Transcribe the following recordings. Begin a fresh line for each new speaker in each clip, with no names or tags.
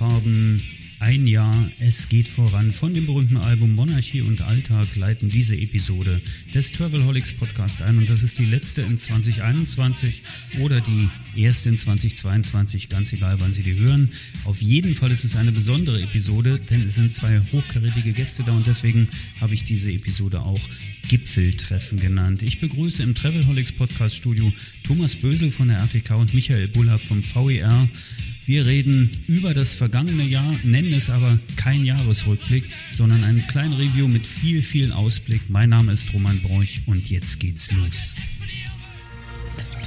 Fehlfarben ein Jahr, es geht voran. Von dem berühmten Album Monarchie und Alltag leiten diese Episode des Travelholics Podcast ein und das ist die letzte in 2021 oder die erste in 2022, ganz egal wann Sie die hören. Auf jeden Fall ist es eine besondere Episode, denn es sind zwei hochkarätige Gäste da und deswegen habe ich diese Episode auch Gipfeltreffen genannt. Ich begrüße im Travelholics Podcast Studio Thomas Bösel von der RTK und Michael Buller vom VER. Wir reden über das vergangene Jahr, nennen es aber kein Jahresrückblick, sondern einen kleinen Review mit viel, viel Ausblick. Mein Name ist Roman Broch und jetzt geht's los.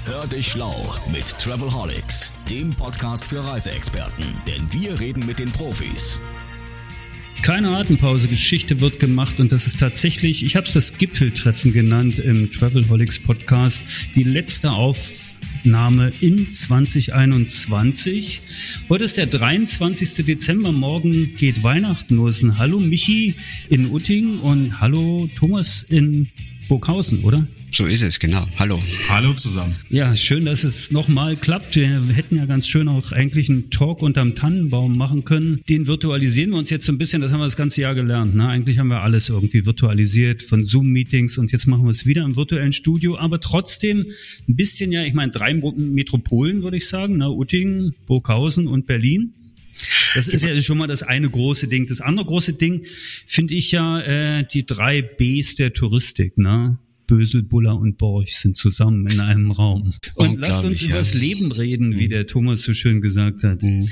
Hör dich schlau mit Travelholics, dem Podcast für Reiseexperten, denn wir reden mit den Profis.
Keine Atempause, Geschichte wird gemacht und das ist tatsächlich, ich habe es das Gipfeltreffen genannt im Travelholics Podcast, die letzte Auf Aufnahme in 2021. Heute ist der 23. Dezember, morgen geht Weihnachten los. Hallo Michi in Utting und hallo Thomas in Burghausen, oder?
So ist es, genau. Hallo.
Hallo zusammen.
Ja, schön, dass es nochmal klappt. Wir hätten ja ganz schön auch eigentlich einen Talk unterm Tannenbaum machen können. Den virtualisieren wir uns jetzt so ein bisschen, das haben wir das ganze Jahr gelernt. Ne? Eigentlich haben wir alles irgendwie virtualisiert von Zoom-Meetings und jetzt machen wir es wieder im virtuellen Studio, aber trotzdem ein bisschen ja, ich meine, drei Metropolen würde ich sagen, ne? Uttingen, Burghausen und Berlin. Das ist ja schon mal das eine große Ding. Das andere große Ding finde ich ja äh, die drei Bs der Touristik. Ne? Bösel, Buller und Borch sind zusammen in einem Raum. Und lasst uns über das Leben reden, wie mhm. der Thomas so schön gesagt hat. Mhm.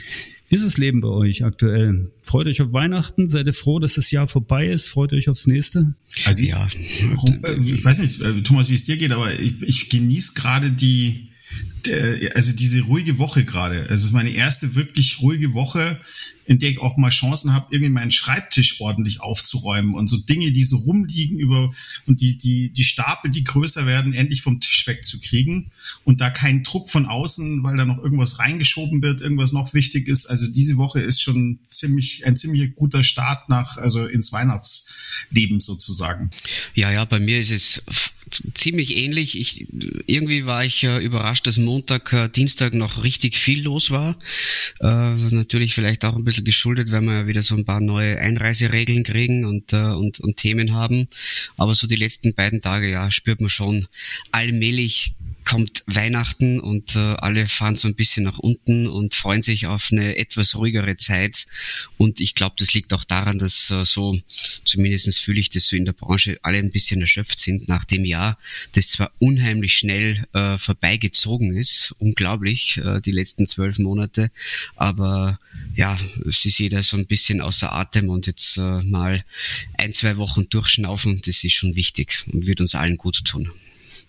Wie ist das Leben bei euch aktuell? Freut euch auf Weihnachten? Seid ihr froh, dass das Jahr vorbei ist? Freut euch aufs nächste?
Also ja. Ich weiß nicht, äh, Thomas, wie es dir geht, aber ich, ich genieße gerade die, also diese ruhige Woche gerade. Es ist meine erste wirklich ruhige Woche, in der ich auch mal Chancen habe, irgendwie meinen Schreibtisch ordentlich aufzuräumen und so Dinge, die so rumliegen über und die, die, die Stapel, die größer werden, endlich vom Tisch wegzukriegen und da kein Druck von außen, weil da noch irgendwas reingeschoben wird, irgendwas noch wichtig ist. Also diese Woche ist schon ziemlich, ein ziemlich guter Start nach, also ins Weihnachtsleben sozusagen.
Ja, ja, bei mir ist es ziemlich ähnlich. Ich, irgendwie war ich äh, überrascht, dass Montag, äh, Dienstag noch richtig viel los war. Äh, natürlich vielleicht auch ein bisschen geschuldet, weil wir ja wieder so ein paar neue Einreiseregeln kriegen und, äh, und, und Themen haben. Aber so die letzten beiden Tage, ja, spürt man schon allmählich kommt Weihnachten und äh, alle fahren so ein bisschen nach unten und freuen sich auf eine etwas ruhigere Zeit. Und ich glaube, das liegt auch daran, dass äh, so, zumindestens fühle ich das so in der Branche, alle ein bisschen erschöpft sind nach dem Jahr, das zwar unheimlich schnell äh, vorbeigezogen ist, unglaublich, äh, die letzten zwölf Monate, aber ja, sie ist jeder so ein bisschen außer Atem und jetzt äh, mal ein, zwei Wochen durchschnaufen, das ist schon wichtig und wird uns allen gut tun.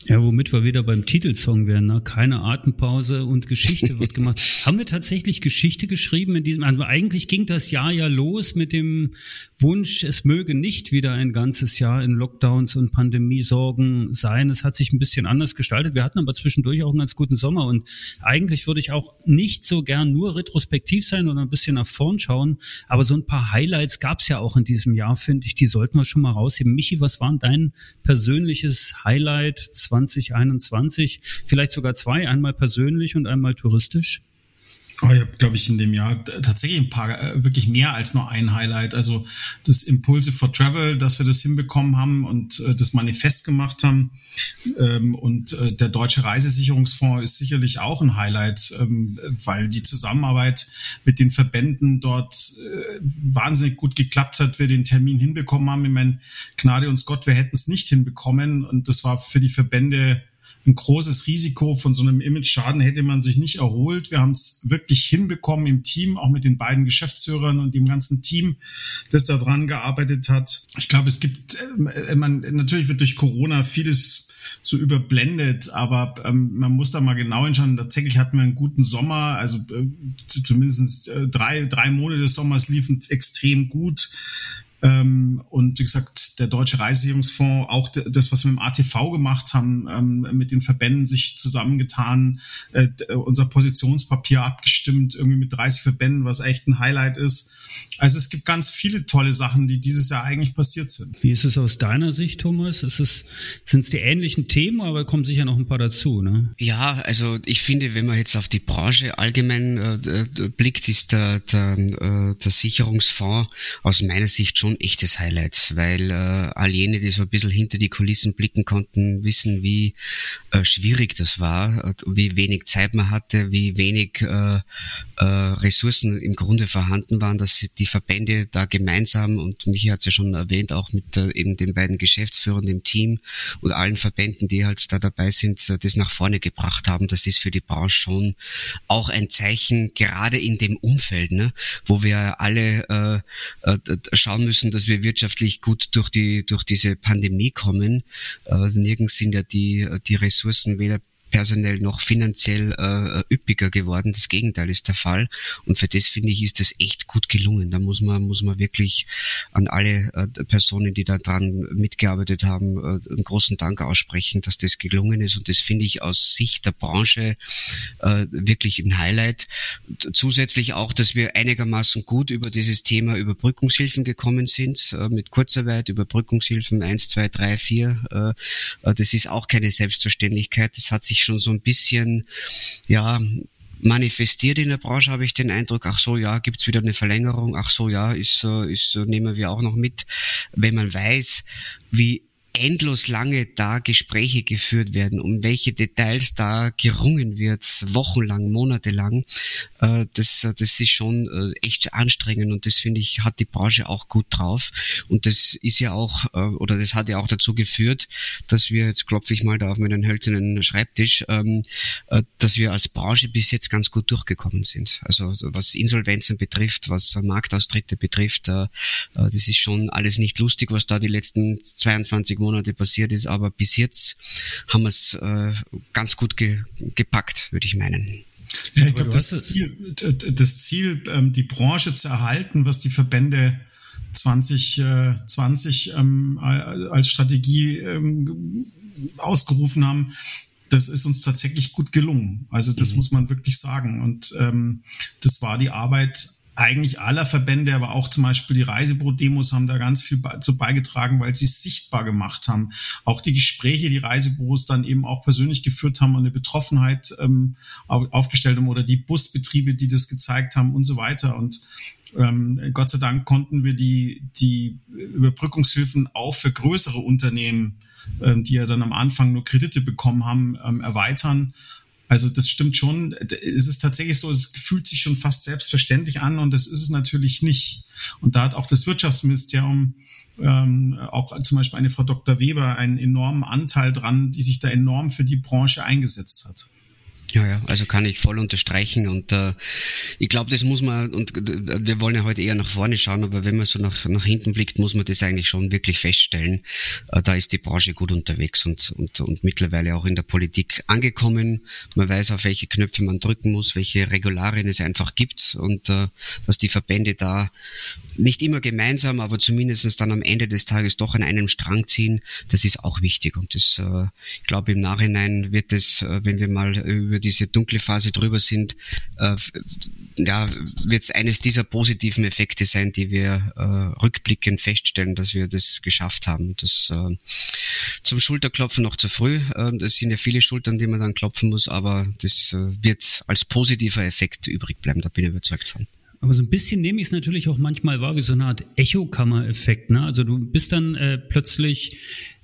Ja, womit wir wieder beim Titelsong wären, ne? keine Atempause und Geschichte wird gemacht. Haben wir tatsächlich Geschichte geschrieben in diesem, also eigentlich ging das Jahr ja los mit dem Wunsch, es möge nicht wieder ein ganzes Jahr in Lockdowns und Pandemiesorgen sein. Es hat sich ein bisschen anders gestaltet. Wir hatten aber zwischendurch auch einen ganz guten Sommer und eigentlich würde ich auch nicht so gern nur retrospektiv sein oder ein bisschen nach vorn schauen, aber so ein paar Highlights gab es ja auch in diesem Jahr, finde ich, die sollten wir schon mal rausheben. Michi, was war dein persönliches Highlight 2021, vielleicht sogar zwei, einmal persönlich und einmal touristisch?
Oh, ich habe, glaube ich, in dem Jahr tatsächlich ein paar, äh, wirklich mehr als nur ein Highlight. Also das Impulse for Travel, dass wir das hinbekommen haben und äh, das Manifest gemacht haben. Ähm, und äh, der Deutsche Reisesicherungsfonds ist sicherlich auch ein Highlight, ähm, weil die Zusammenarbeit mit den Verbänden dort äh, wahnsinnig gut geklappt hat, wir den Termin hinbekommen haben. Ich meine, Gnade uns Gott, wir hätten es nicht hinbekommen. Und das war für die Verbände ein großes Risiko von so einem Image-Schaden hätte man sich nicht erholt. Wir haben es wirklich hinbekommen im Team, auch mit den beiden Geschäftsführern und dem ganzen Team, das da dran gearbeitet hat. Ich glaube, es gibt, äh, man, natürlich wird durch Corona vieles so überblendet, aber ähm, man muss da mal genau hinschauen. Tatsächlich hatten wir einen guten Sommer, also äh, zumindest äh, drei, drei Monate des Sommers liefen extrem gut. Ähm, und wie gesagt, der Deutsche Reisesicherungsfonds, auch das, was wir im ATV gemacht haben, ähm, mit den Verbänden sich zusammengetan, äh, unser Positionspapier abgestimmt, irgendwie mit 30 Verbänden, was echt ein Highlight ist. Also es gibt ganz viele tolle Sachen, die dieses Jahr eigentlich passiert sind.
Wie ist es aus deiner Sicht, Thomas? Ist es, sind es die ähnlichen Themen, aber kommen sicher noch ein paar dazu, ne?
Ja, also ich finde, wenn man jetzt auf die Branche allgemein äh, äh blickt, ist der, der, äh, der Sicherungsfonds aus meiner Sicht schon echtes Highlight, weil äh, all jene, die so ein bisschen hinter die Kulissen blicken konnten, wissen, wie äh, schwierig das war, wie wenig Zeit man hatte, wie wenig äh, äh, Ressourcen im Grunde vorhanden waren, dass die Verbände da gemeinsam, und Michi hat es ja schon erwähnt, auch mit äh, eben den beiden Geschäftsführern, dem Team und allen Verbänden, die halt da dabei sind, äh, das nach vorne gebracht haben. Das ist für die Branche schon auch ein Zeichen, gerade in dem Umfeld, ne, wo wir alle äh, äh, schauen müssen, dass wir wirtschaftlich gut durch die durch diese Pandemie kommen. Äh, nirgends sind ja die die Ressourcen weder personell noch finanziell äh, üppiger geworden. Das Gegenteil ist der Fall. Und für das finde ich, ist das echt gut gelungen. Da muss man, muss man wirklich an alle äh, Personen, die da dran mitgearbeitet haben, äh, einen großen Dank aussprechen, dass das gelungen ist. Und das finde ich aus Sicht der Branche äh, wirklich ein Highlight. Zusätzlich auch, dass wir einigermaßen gut über dieses Thema Überbrückungshilfen gekommen sind, äh, mit Kurzarbeit, Überbrückungshilfen eins, zwei, drei, vier. Äh, äh das ist auch keine Selbstverständlichkeit. Das hat sich schon so ein bisschen, ja, manifestiert in der Branche, habe ich den Eindruck, ach so, ja, gibt's wieder eine Verlängerung, ach so, ja, ist, ist, nehmen wir auch noch mit. Wenn man weiß, wie endlos lange da Gespräche geführt werden, um welche Details da gerungen wird, wochenlang, monatelang, äh, das, das ist schon äh, echt anstrengend und das finde ich, hat die Branche auch gut drauf. Und das ist ja auch, äh, oder das hat ja auch dazu geführt, dass wir, jetzt klopfe ich mal da auf meinen hölzernen Schreibtisch, ähm, äh, dass wir als Branche bis jetzt ganz gut durchgekommen sind. Also was Insolvenzen betrifft, was Marktaustritte betrifft, äh, äh das ist schon alles nicht lustig, was da die letzten 22 Monate passiert ist, aber bis jetzt haben wir es äh, ganz gut ge gepackt, würde ich meinen.
Ja, ich glaube, das, Ziel, das Ziel, ähm, die Branche zu erhalten, was die Verbände 2020 ähm, als Strategie ähm, ausgerufen haben, das ist uns tatsächlich gut gelungen. Also das mhm. muss man wirklich sagen. Und ähm, das war die Arbeit eigentlich aller Verbände, aber auch zum Beispiel die Reisebüro-Demos haben da ganz viel dazu beigetragen, weil sie es sichtbar gemacht haben. Auch die Gespräche, die Reisebüros dann eben auch persönlich geführt haben und eine Betroffenheit ähm, aufgestellt haben oder die Busbetriebe, die das gezeigt haben und so weiter. Und ähm, Gott sei Dank konnten wir die, die Überbrückungshilfen auch für größere Unternehmen, ähm, die ja dann am Anfang nur Kredite bekommen haben, ähm, erweitern also das stimmt schon. Es ist tatsächlich so, es fühlt sich schon fast selbstverständlich an und das ist es natürlich nicht. Und da hat auch das Wirtschaftsministerium, ähm, auch zum Beispiel eine Frau Dr. Weber, einen enormen Anteil dran, die sich da enorm für die Branche eingesetzt hat.
Ja, ja, also kann ich voll unterstreichen und äh, ich glaube, das muss man, und wir wollen ja heute eher nach vorne schauen, aber wenn man so nach, nach hinten blickt, muss man das eigentlich schon wirklich feststellen. Äh, da ist die Branche gut unterwegs und, und, und mittlerweile auch in der Politik angekommen. Man weiß, auf welche Knöpfe man drücken muss, welche Regularien es einfach gibt und äh, dass die Verbände da nicht immer gemeinsam, aber zumindestens dann am Ende des Tages doch an einem Strang ziehen, das ist auch wichtig und das, äh, ich glaube, im Nachhinein wird es, äh, wenn wir mal über diese dunkle Phase drüber sind, äh, ja, wird es eines dieser positiven Effekte sein, die wir äh, rückblickend feststellen, dass wir das geschafft haben. Das äh, zum Schulterklopfen noch zu früh. Äh, das sind ja viele Schultern, die man dann klopfen muss, aber das äh, wird als positiver Effekt übrig bleiben. Da bin ich überzeugt von.
Aber so ein bisschen nehme ich es natürlich auch manchmal wahr wie so eine Art Echokammer-Effekt. Ne? Also du bist dann äh, plötzlich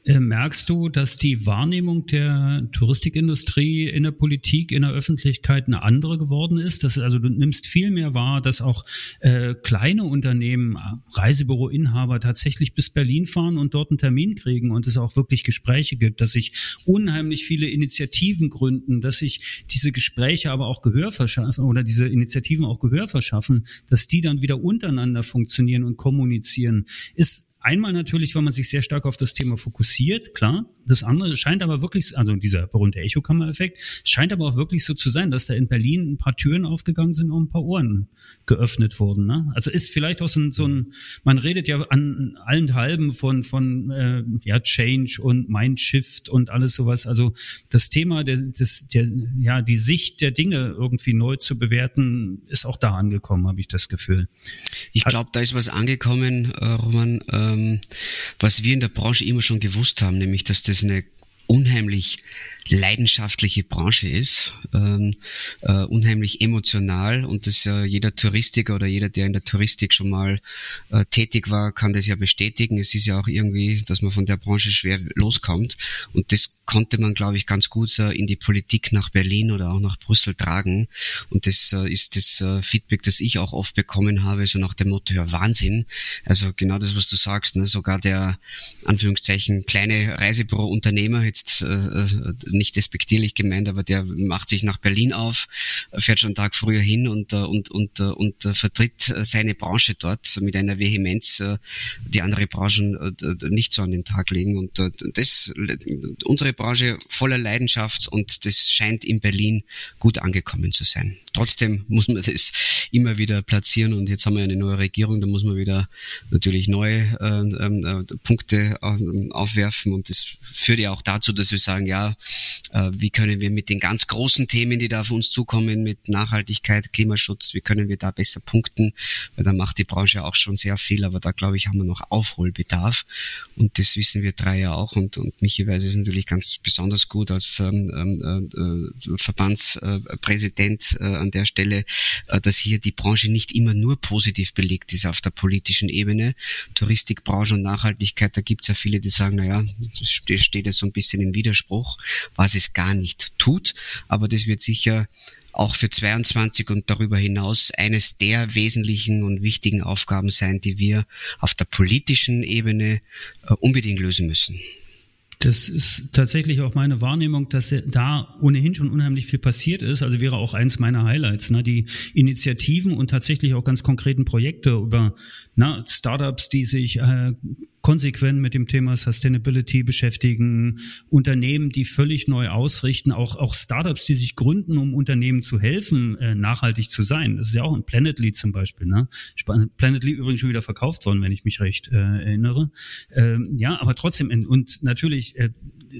merkst du, dass die Wahrnehmung der Touristikindustrie in der Politik, in der Öffentlichkeit eine andere geworden ist? Dass, also du nimmst viel mehr wahr, dass auch äh, kleine Unternehmen, Reisebüroinhaber tatsächlich bis Berlin fahren und dort einen Termin kriegen und es auch wirklich Gespräche gibt, dass sich unheimlich viele Initiativen gründen, dass sich diese Gespräche aber auch Gehör verschaffen oder diese Initiativen auch Gehör verschaffen, dass die dann wieder untereinander funktionieren und kommunizieren. Ist Einmal natürlich, weil man sich sehr stark auf das Thema fokussiert, klar, das andere scheint aber wirklich, also dieser berühmte Echokammer-Effekt, scheint aber auch wirklich so zu sein, dass da in Berlin ein paar Türen aufgegangen sind und ein paar Ohren geöffnet wurden. Ne? Also ist vielleicht auch so ein, so ein, man redet ja an allen Halben von, von äh, ja, Change und Mindshift und alles sowas. Also das Thema der, des, der, ja, die Sicht der Dinge irgendwie neu zu bewerten, ist auch da angekommen, habe ich das Gefühl.
Ich glaube, da ist was angekommen, äh, Roman, ähm, was wir in der Branche immer schon gewusst haben, nämlich dass das eine unheimlich leidenschaftliche Branche ist, ähm, äh, unheimlich emotional und das ja jeder Touristiker oder jeder, der in der Touristik schon mal äh, tätig war, kann das ja bestätigen. Es ist ja auch irgendwie, dass man von der Branche schwer loskommt und das konnte man, glaube ich, ganz gut äh, in die Politik nach Berlin oder auch nach Brüssel tragen und das äh, ist das äh, Feedback, das ich auch oft bekommen habe, so nach dem Motto, ja Wahnsinn. Also genau das, was du sagst, ne? sogar der Anführungszeichen kleine Reisebüro-Unternehmer, jetzt äh, äh nicht despektierlich gemeint, aber der macht sich nach Berlin auf, fährt schon einen Tag früher hin und, äh, und, und, äh, und, und vertritt äh, seine Branche dort mit einer Vehemenz, die andere Branchen nicht so an den Tag legen. Und das, unsere Branche voller Leidenschaft und das scheint in Berlin gut angekommen zu sein. Trotzdem muss man das immer wieder platzieren und jetzt haben wir eine neue Regierung, da muss man wieder natürlich neue äh, äh, Punkte aufwerfen und das führt ja auch dazu, dass wir sagen, ja, wie können wir mit den ganz großen Themen, die da auf uns zukommen, mit Nachhaltigkeit, Klimaschutz, wie können wir da besser punkten, weil da macht die Branche auch schon sehr viel, aber da glaube ich, haben wir noch Aufholbedarf. Und das wissen wir drei ja auch. Und, und Michi weiß es natürlich ganz besonders gut als ähm, ähm äh, Verbandspräsident äh, an der Stelle, äh, dass hier die Branche nicht immer nur positiv belegt ist auf der politischen Ebene. Touristikbranche und Nachhaltigkeit, da gibt es ja viele, die sagen, naja, das steht jetzt so ein bisschen im Widerspruch, was es gar nicht tut. Aber das wird sicher auch für 22 und darüber hinaus eines der wesentlichen und wichtigen Aufgaben sein, die wir auf der politischen Ebene äh, unbedingt lösen müssen.
Das ist tatsächlich auch meine Wahrnehmung, dass da ohnehin schon unheimlich viel passiert ist. Also wäre auch eins meiner Highlights, ne? die Initiativen und tatsächlich auch ganz konkreten Projekte über na, Startups, die sich äh, konsequent mit dem Thema Sustainability beschäftigen, Unternehmen, die völlig neu ausrichten, auch, auch Startups, die sich gründen, um Unternehmen zu helfen, äh, nachhaltig zu sein. Das ist ja auch ein Planetly zum Beispiel. Ne? Planetly übrigens schon wieder verkauft worden, wenn ich mich recht äh, erinnere. Ähm, ja, aber trotzdem, und natürlich äh,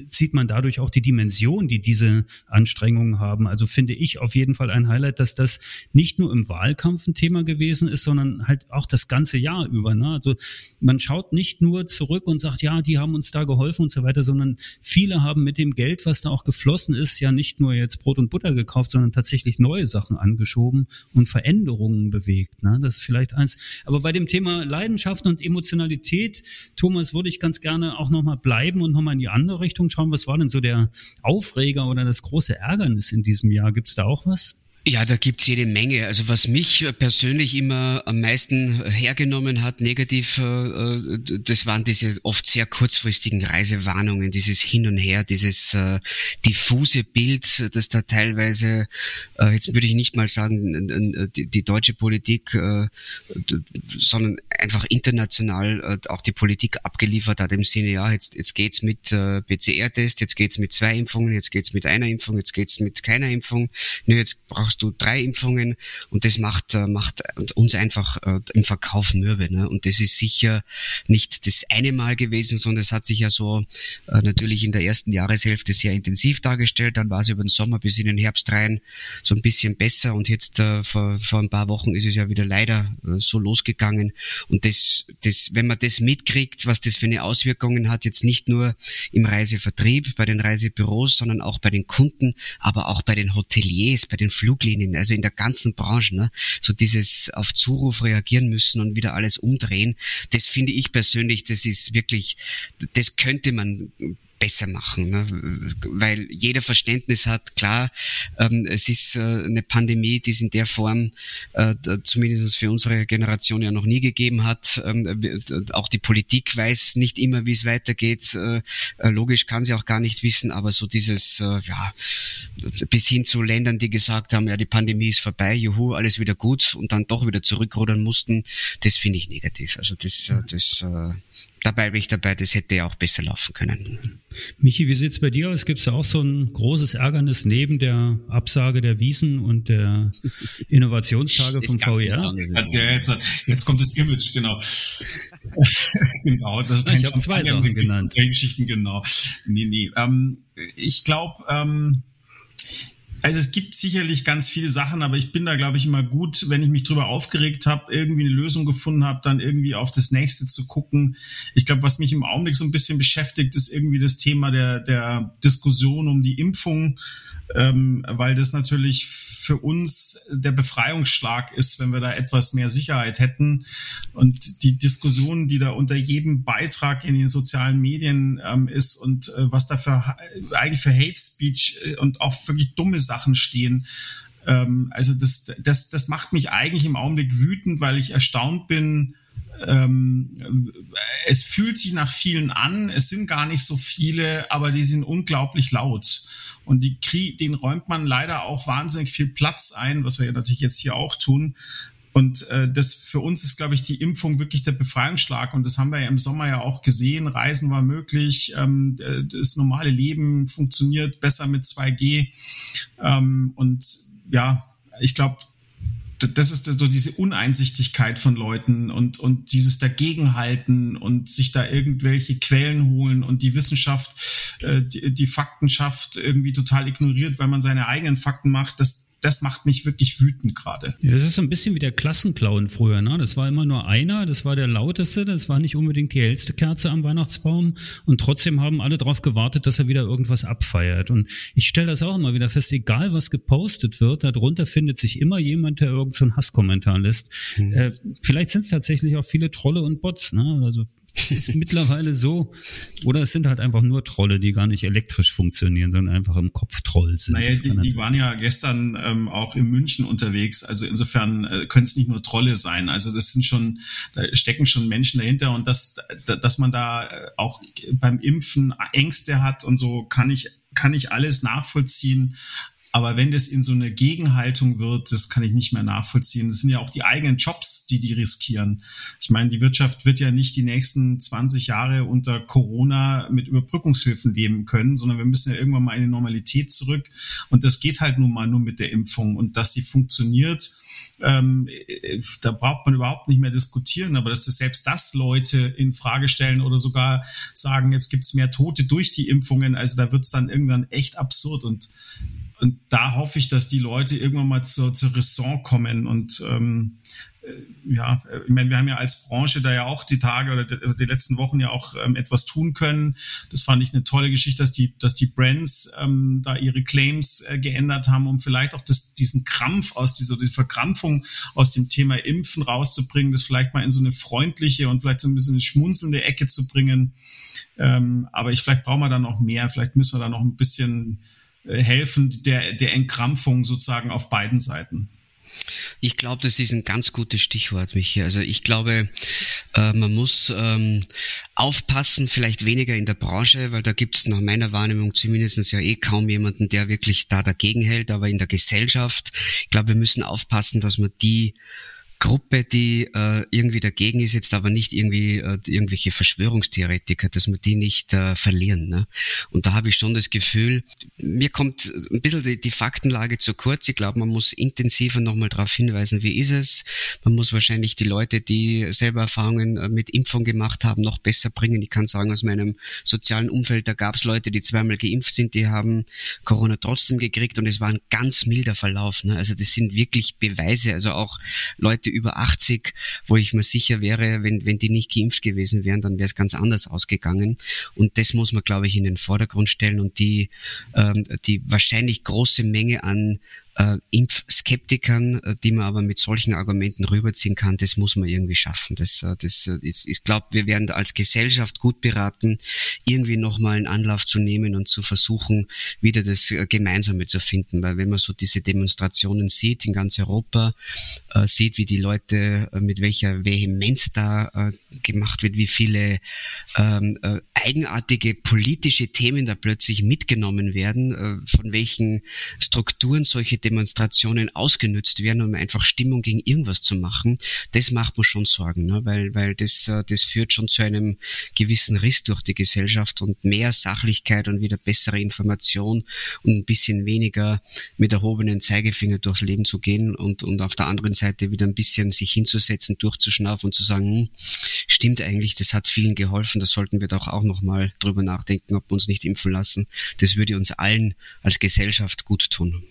sieht man dadurch auch die Dimension, die diese Anstrengungen haben. Also finde ich auf jeden Fall ein Highlight, dass das nicht nur im Wahlkampf ein Thema gewesen ist, sondern halt auch das ganze Jahr über. Ne? Also man schaut nicht nur zurück und sagt, ja, die haben uns da geholfen und so weiter, sondern viele haben mit dem Geld, was da auch geflossen ist, ja nicht nur jetzt Brot und Butter gekauft, sondern tatsächlich neue Sachen angeschoben und Veränderungen bewegt. Ne? Das ist vielleicht eins. Aber bei dem Thema Leidenschaft und Emotionalität, Thomas, würde ich ganz gerne auch nochmal bleiben und nochmal in die andere Richtung Richtung schauen. Was war denn so der Aufreger oder das große Ärgernis in diesem Jahr? Gibt es da auch was?
Ja, da gibt's jede Menge. Also was mich persönlich immer am meisten hergenommen hat, negativ, äh, äh, das waren diese oft sehr kurzfristigen Reisewarnungen, dieses Hin und Her, dieses äh, diffuse Bild, das da teilweise, jetzt würde ich nicht mal sagen, die, deutsche Politik, sondern einfach international auch die Politik abgeliefert hat im Sinne, ja, jetzt, jetzt geht's mit PCR-Test, jetzt geht's mit zwei Impfungen, jetzt geht's mit einer Impfung, jetzt geht's mit keiner Impfung. Nö, jetzt brauchst du drei Impfungen und das macht, äh, macht uns einfach äh, im Verkauf mürbe. Ne? Und das ist sicher nicht das eine Mal gewesen, sondern es hat sich ja so äh, natürlich in der ersten Jahreshälfte sehr intensiv dargestellt. Dann war es über den Sommer bis in den Herbst rein so ein bisschen besser und jetzt äh, vor, vor ein paar Wochen ist es ja wieder leider äh, so losgegangen. Und das, das, wenn man das mitkriegt, was das für eine Auswirkungen hat, jetzt nicht nur im Reisevertrieb, bei den Reisebüros, sondern auch bei den Kunden, aber auch bei den Hoteliers, bei den Fluglichten, Fluglinien, also in der ganzen Branche, ne? so dieses auf Zuruf reagieren müssen und wieder alles umdrehen, das finde ich persönlich, das ist wirklich, das könnte man besser machen, ne? weil jeder Verständnis hat, klar, ähm, es ist äh, eine Pandemie, die es in der Form äh, zumindest für unsere Generation ja noch nie gegeben hat. Ähm, auch die Politik weiß nicht immer, wie es weitergeht. Äh, äh, logisch kann sie auch gar nicht wissen, aber so dieses, äh, ja, bis hin zu Ländern, die gesagt haben, ja, die Pandemie ist vorbei, juhu, alles wieder gut und dann doch wieder zurückrudern mussten, das finde ich negativ. Also das, äh, das dabei bin ich dabei, das hätte ja auch besser laufen können.
Michi, wie sieht's bei dir aus? Gibt es da auch so ein großes Ärgernis neben der Absage der Wiesen und der Innovationstage vom VR?
Ja, jetzt, jetzt kommt das Image, genau.
genau, das ist ich habe zwei Sachen genannt.
Geschichten, genau. Nee, nee. Ähm, ich glaube, ähm, also es gibt sicherlich ganz viele Sachen, aber ich bin da, glaube ich, immer gut, wenn ich mich drüber aufgeregt habe, irgendwie eine Lösung gefunden habe, dann irgendwie auf das nächste zu gucken. Ich glaube, was mich im Augenblick so ein bisschen beschäftigt, ist irgendwie das Thema der, der Diskussion um die Impfung, ähm, weil das natürlich für uns der Befreiungsschlag ist, wenn wir da etwas mehr Sicherheit hätten. Und die Diskussion, die da unter jedem Beitrag in den sozialen Medien ähm, ist und äh, was da für eigentlich für Hate Speech äh, und auch wirklich dumme Sachen stehen, ähm, also das, das, das macht mich eigentlich im Augenblick wütend, weil ich erstaunt bin, ähm, es fühlt sich nach vielen an, es sind gar nicht so viele, aber die sind unglaublich laut. Und die Krieg, den räumt man leider auch wahnsinnig viel Platz ein, was wir ja natürlich jetzt hier auch tun. Und äh, das für uns ist, glaube ich, die Impfung wirklich der Befreiungsschlag. Und das haben wir ja im Sommer ja auch gesehen. Reisen war möglich. Ähm, das normale Leben funktioniert besser mit 2G. Ähm, und ja, ich glaube, das ist so diese Uneinsichtigkeit von Leuten und, und dieses Dagegenhalten und sich da irgendwelche Quellen holen und die Wissenschaft, äh, die, die Faktenschaft irgendwie total ignoriert, weil man seine eigenen Fakten macht, das, das macht mich wirklich wütend gerade.
Ja, das ist so ein bisschen wie der Klassenclown früher, ne? Das war immer nur einer, das war der lauteste, das war nicht unbedingt die hellste Kerze am Weihnachtsbaum und trotzdem haben alle darauf gewartet, dass er wieder irgendwas abfeiert. Und ich stelle das auch immer wieder fest, egal was gepostet wird, darunter findet sich immer jemand, der irgendeinen so Hasskommentar lässt. Mhm. Äh, vielleicht sind es tatsächlich auch viele Trolle und Bots, ne? Also ist mittlerweile so. Oder es sind halt einfach nur Trolle, die gar nicht elektrisch funktionieren, sondern einfach im Kopf Troll sind.
Naja, die, die waren ja gestern ähm, auch in München unterwegs. Also insofern äh, können es nicht nur Trolle sein. Also das sind schon, da stecken schon Menschen dahinter und dass, dass man da äh, auch beim Impfen Ängste hat und so kann ich kann ich alles nachvollziehen. Aber wenn das in so eine Gegenhaltung wird, das kann ich nicht mehr nachvollziehen. Das sind ja auch die eigenen Jobs, die die riskieren. Ich meine, die Wirtschaft wird ja nicht die nächsten 20 Jahre unter Corona mit Überbrückungshilfen leben können, sondern wir müssen ja irgendwann mal in die Normalität zurück. Und das geht halt nun mal nur mit der Impfung. Und dass sie funktioniert, ähm, da braucht man überhaupt nicht mehr diskutieren, aber dass das selbst das Leute in Frage stellen oder sogar sagen, jetzt gibt's mehr Tote durch die Impfungen, also da wird's dann irgendwann echt absurd und und da hoffe ich, dass die Leute irgendwann mal zur, zur Raison kommen und ähm, äh, ja, ich meine, wir haben ja als Branche da ja auch die Tage oder die, letzten Wochen ja auch ähm, etwas tun können. Das fand ich eine tolle Geschichte, dass die, dass die Brands ähm, da ihre Claims äh, geändert haben, um vielleicht auch das, diesen Krampf aus dieser die Verkrampfung aus dem Thema Impfen rauszubringen, das vielleicht mal in so eine freundliche und vielleicht so ein bisschen eine schmunzelnde Ecke zu bringen. Ähm, aber ich vielleicht brauchen wir da noch mehr. Vielleicht müssen wir da noch ein bisschen äh, helfen der, der Entkrampfung sozusagen auf beiden Seiten.
Ich glaube, das ist ein ganz gutes Stichwort, Michi. Also ich glaube, äh, man muss ähm, aufpassen, vielleicht weniger in der Branche, weil da gibt es nach meiner Wahrnehmung zumindest ja eh kaum jemanden, der wirklich da dagegen hält, aber in der Gesellschaft, ich glaube, wir müssen aufpassen, dass man die Gruppe, die äh, irgendwie dagegen ist, jetzt aber nicht irgendwie äh, irgendwelche Verschwörungstheoretiker, dass wir die nicht äh, verlieren. Ne? Und da habe ich schon das Gefühl, mir kommt ein bisschen die, die Faktenlage zu kurz. Ich glaube, man muss intensiver nochmal darauf hinweisen, wie ist es. Man muss wahrscheinlich die Leute, die selber Erfahrungen äh, mit Impfung gemacht haben, noch besser bringen. Ich kann sagen, aus meinem sozialen Umfeld, da gab es Leute, die zweimal geimpft sind, die haben Corona trotzdem gekriegt und es war ein ganz milder Verlauf. Ne? Also das sind wirklich Beweise. Also auch Leute, Leute über 80, wo ich mir sicher wäre, wenn, wenn die nicht geimpft gewesen wären, dann wäre es ganz anders ausgegangen. Und das muss man, glaube ich, in den Vordergrund stellen und die, ähm, die wahrscheinlich große Menge an äh, Impfskeptikern, äh, die man aber mit solchen Argumenten rüberziehen kann, das muss man irgendwie schaffen. Das, äh, das äh, ist, ich glaube, wir werden als Gesellschaft gut beraten, irgendwie nochmal einen Anlauf zu nehmen und zu versuchen, wieder das Gemeinsame zu finden. Weil wenn man so diese Demonstrationen sieht in ganz Europa, äh, sieht, wie die Leute mit welcher Vehemenz da äh, gemacht wird, wie viele ähm, äh, eigenartige politische Themen da plötzlich mitgenommen werden, von welchen Strukturen solche Demonstrationen ausgenützt werden, um einfach Stimmung gegen irgendwas zu machen, das macht mir schon Sorgen, ne? weil, weil das, äh, das führt schon zu einem gewissen Riss durch die Gesellschaft und mehr Sachlichkeit und wieder bessere Information und ein bisschen weniger mit erhobenen Zeigefinger durchs Leben zu gehen und, und auf der anderen Seite wieder ein bisschen sich hinzusetzen, durchzuschnaufen und zu sagen, hm, stimmt eigentlich, das hat vielen geholfen, da sollten wir doch auch nochmal drüber nachdenken, ob wir uns nicht impfen lassen. Das würde uns allen als Gesellschaft gut tun.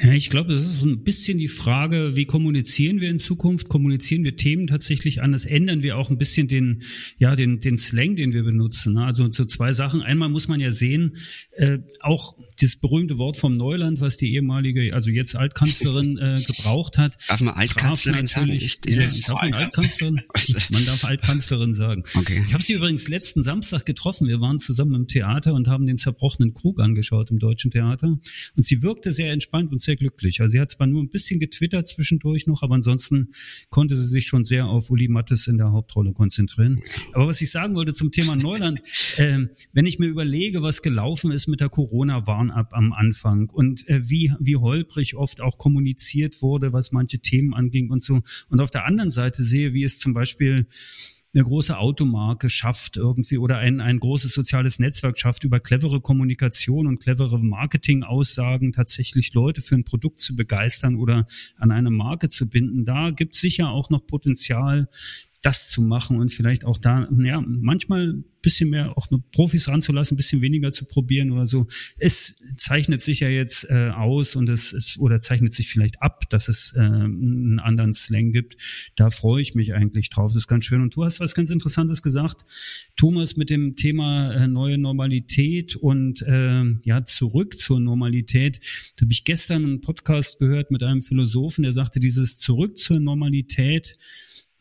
Ja, ich glaube, das ist so ein bisschen die Frage, wie kommunizieren wir in Zukunft? Kommunizieren wir Themen tatsächlich anders? Ändern wir auch ein bisschen den, ja, den, den Slang, den wir benutzen? Ne? Also so zwei Sachen. Einmal muss man ja sehen, äh, auch dieses berühmte Wort vom Neuland, was die ehemalige, also jetzt Altkanzlerin äh, gebraucht hat.
Darf man Altkanzlerin sagen?
Ich, ja, darf man Altkanzlerin? man darf Altkanzlerin sagen. Okay. Ich habe sie übrigens letzten Samstag getroffen. Wir waren zusammen im Theater und haben den zerbrochenen Krug angeschaut im Deutschen Theater. Und sie wirkte sehr entspannt und sehr glücklich. Also sie hat zwar nur ein bisschen getwittert zwischendurch noch, aber ansonsten konnte sie sich schon sehr auf Uli Mattes in der Hauptrolle konzentrieren. Aber was ich sagen wollte zum Thema Neuland, äh, wenn ich mir überlege, was gelaufen ist mit der Corona-Warn ab am Anfang und äh, wie, wie holprig oft auch kommuniziert wurde, was manche Themen anging und so. Und auf der anderen Seite sehe, wie es zum Beispiel eine große Automarke schafft irgendwie oder ein, ein großes soziales Netzwerk schafft, über clevere Kommunikation und clevere Marketing-Aussagen tatsächlich Leute für ein Produkt zu begeistern oder an eine Marke zu binden. Da gibt es sicher auch noch Potenzial, das zu machen und vielleicht auch da, ja, manchmal bisschen mehr auch nur Profis ranzulassen, bisschen weniger zu probieren oder so. Es zeichnet sich ja jetzt äh, aus und es ist, oder zeichnet sich vielleicht ab, dass es äh, einen anderen Slang gibt. Da freue ich mich eigentlich drauf. Das ist ganz schön. Und du hast was ganz Interessantes gesagt, Thomas, mit dem Thema äh, neue Normalität und äh, ja zurück zur Normalität. Da habe ich gestern einen Podcast gehört mit einem Philosophen, der sagte, dieses Zurück zur Normalität